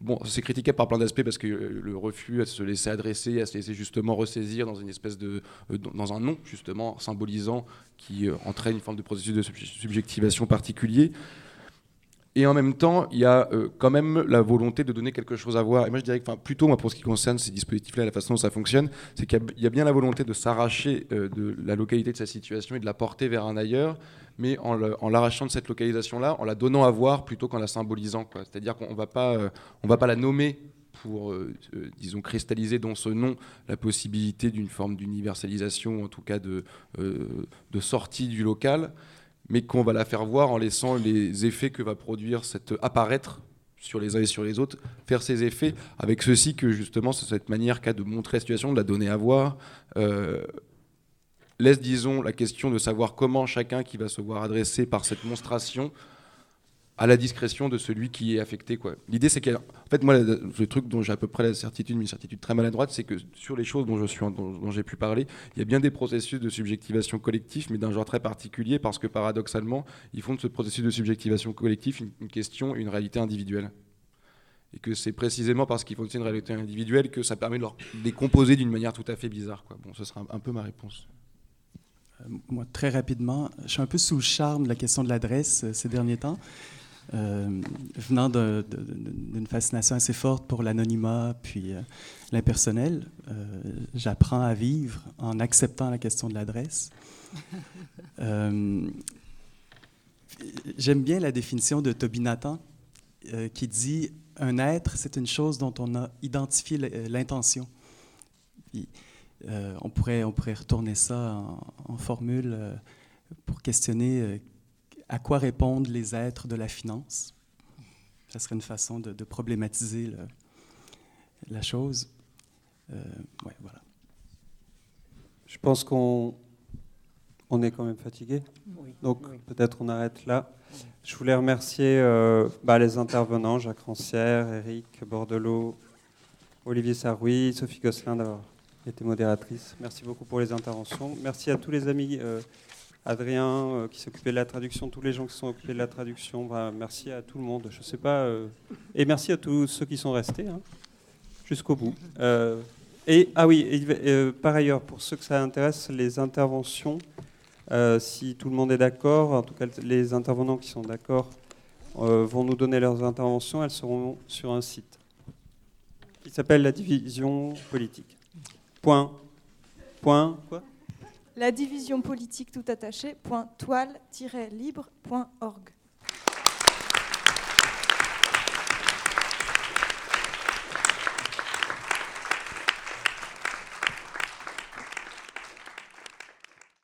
Bon, c'est critiqué par plein d'aspects parce que le refus à se laisser adresser, à se laisser justement ressaisir dans une espèce de, euh, dans un nom justement symbolisant qui euh, entraîne une forme de processus de subjectivation particulier. Et en même temps, il y a euh, quand même la volonté de donner quelque chose à voir. Et moi, je dirais que, plutôt, pour ce qui concerne ces dispositifs-là, la façon dont ça fonctionne, c'est qu'il y, a bien la volonté de s'arracher euh, de la localité de sa situation et de la porter vers un ailleurs, mais en l'arrachant de cette localisation-là, en la donnant à voir plutôt qu'en la symbolisant. C'est-à-dire qu'on ne euh, on va pas la nommer pour, disons, cristalliser dans ce nom la possibilité d'une forme d'universalisation, en tout cas de sortie du local mais qu'on va la faire voir en laissant les effets que va produire cette apparaître sur les uns et sur les autres, faire ses effets, avec ceci que justement, cette manière qu'a de montrer la situation, de la donner à voir, euh, laisse, disons, la question de savoir comment chacun qui va se voir adressé par cette monstration à la discrétion de celui qui est affecté. L'idée, c'est qu'en fait, moi, le truc dont j'ai à peu près la certitude, mais une certitude très maladroite, c'est que sur les choses dont je suis, dont, j'ai pu parler, il y a bien des processus de subjectivation collective, mais d'un genre très particulier, parce que paradoxalement, ils font de ce processus de subjectivation collective une, question, une réalité individuelle. Et que c'est précisément parce qu'ils font une réalité individuelle que ça permet de leur décomposer d'une manière tout à fait bizarre. Bon, ce sera un, un peu ma réponse. Euh, moi, très rapidement, je suis un peu sous le charme de la question de l'adresse euh, ces derniers temps. Euh, venant d'une fascination assez forte pour l'anonymat puis euh, l'impersonnel, euh, j'apprends à vivre en acceptant la question de l'adresse. J'aime bien la définition de Toby Nathan qui dit un être, c'est une chose dont on a identifié l'intention. on, pourrait, on pourrait retourner ça en, en formule pour questionner à quoi répondent les êtres de la finance? Ça serait une façon de, de problématiser le, la chose. Euh, ouais, voilà. Je pense qu'on on est quand même fatigué. Oui, Donc oui. peut-être on arrête là. Je voulais remercier euh, bah, les intervenants, Jacques Rancière, Eric Bordelot, Olivier Saroui, Sophie Gosselin d'avoir été modératrice. Merci beaucoup pour les interventions. Merci à tous les amis. Euh, Adrien euh, qui s'occupait de la traduction, tous les gens qui sont occupés de la traduction. Bah, merci à tout le monde. Je sais pas. Euh, et merci à tous ceux qui sont restés hein, jusqu'au bout. Euh, et ah oui, euh, par ailleurs, pour ceux que ça intéresse, les interventions, si tout le monde est d'accord, en tout cas les intervenants qui sont d'accord vont nous donner leurs interventions. Elles seront sur un site qui s'appelle la division politique. Point. Point. Quoi? La division politique tout attaché, toile-libre.org.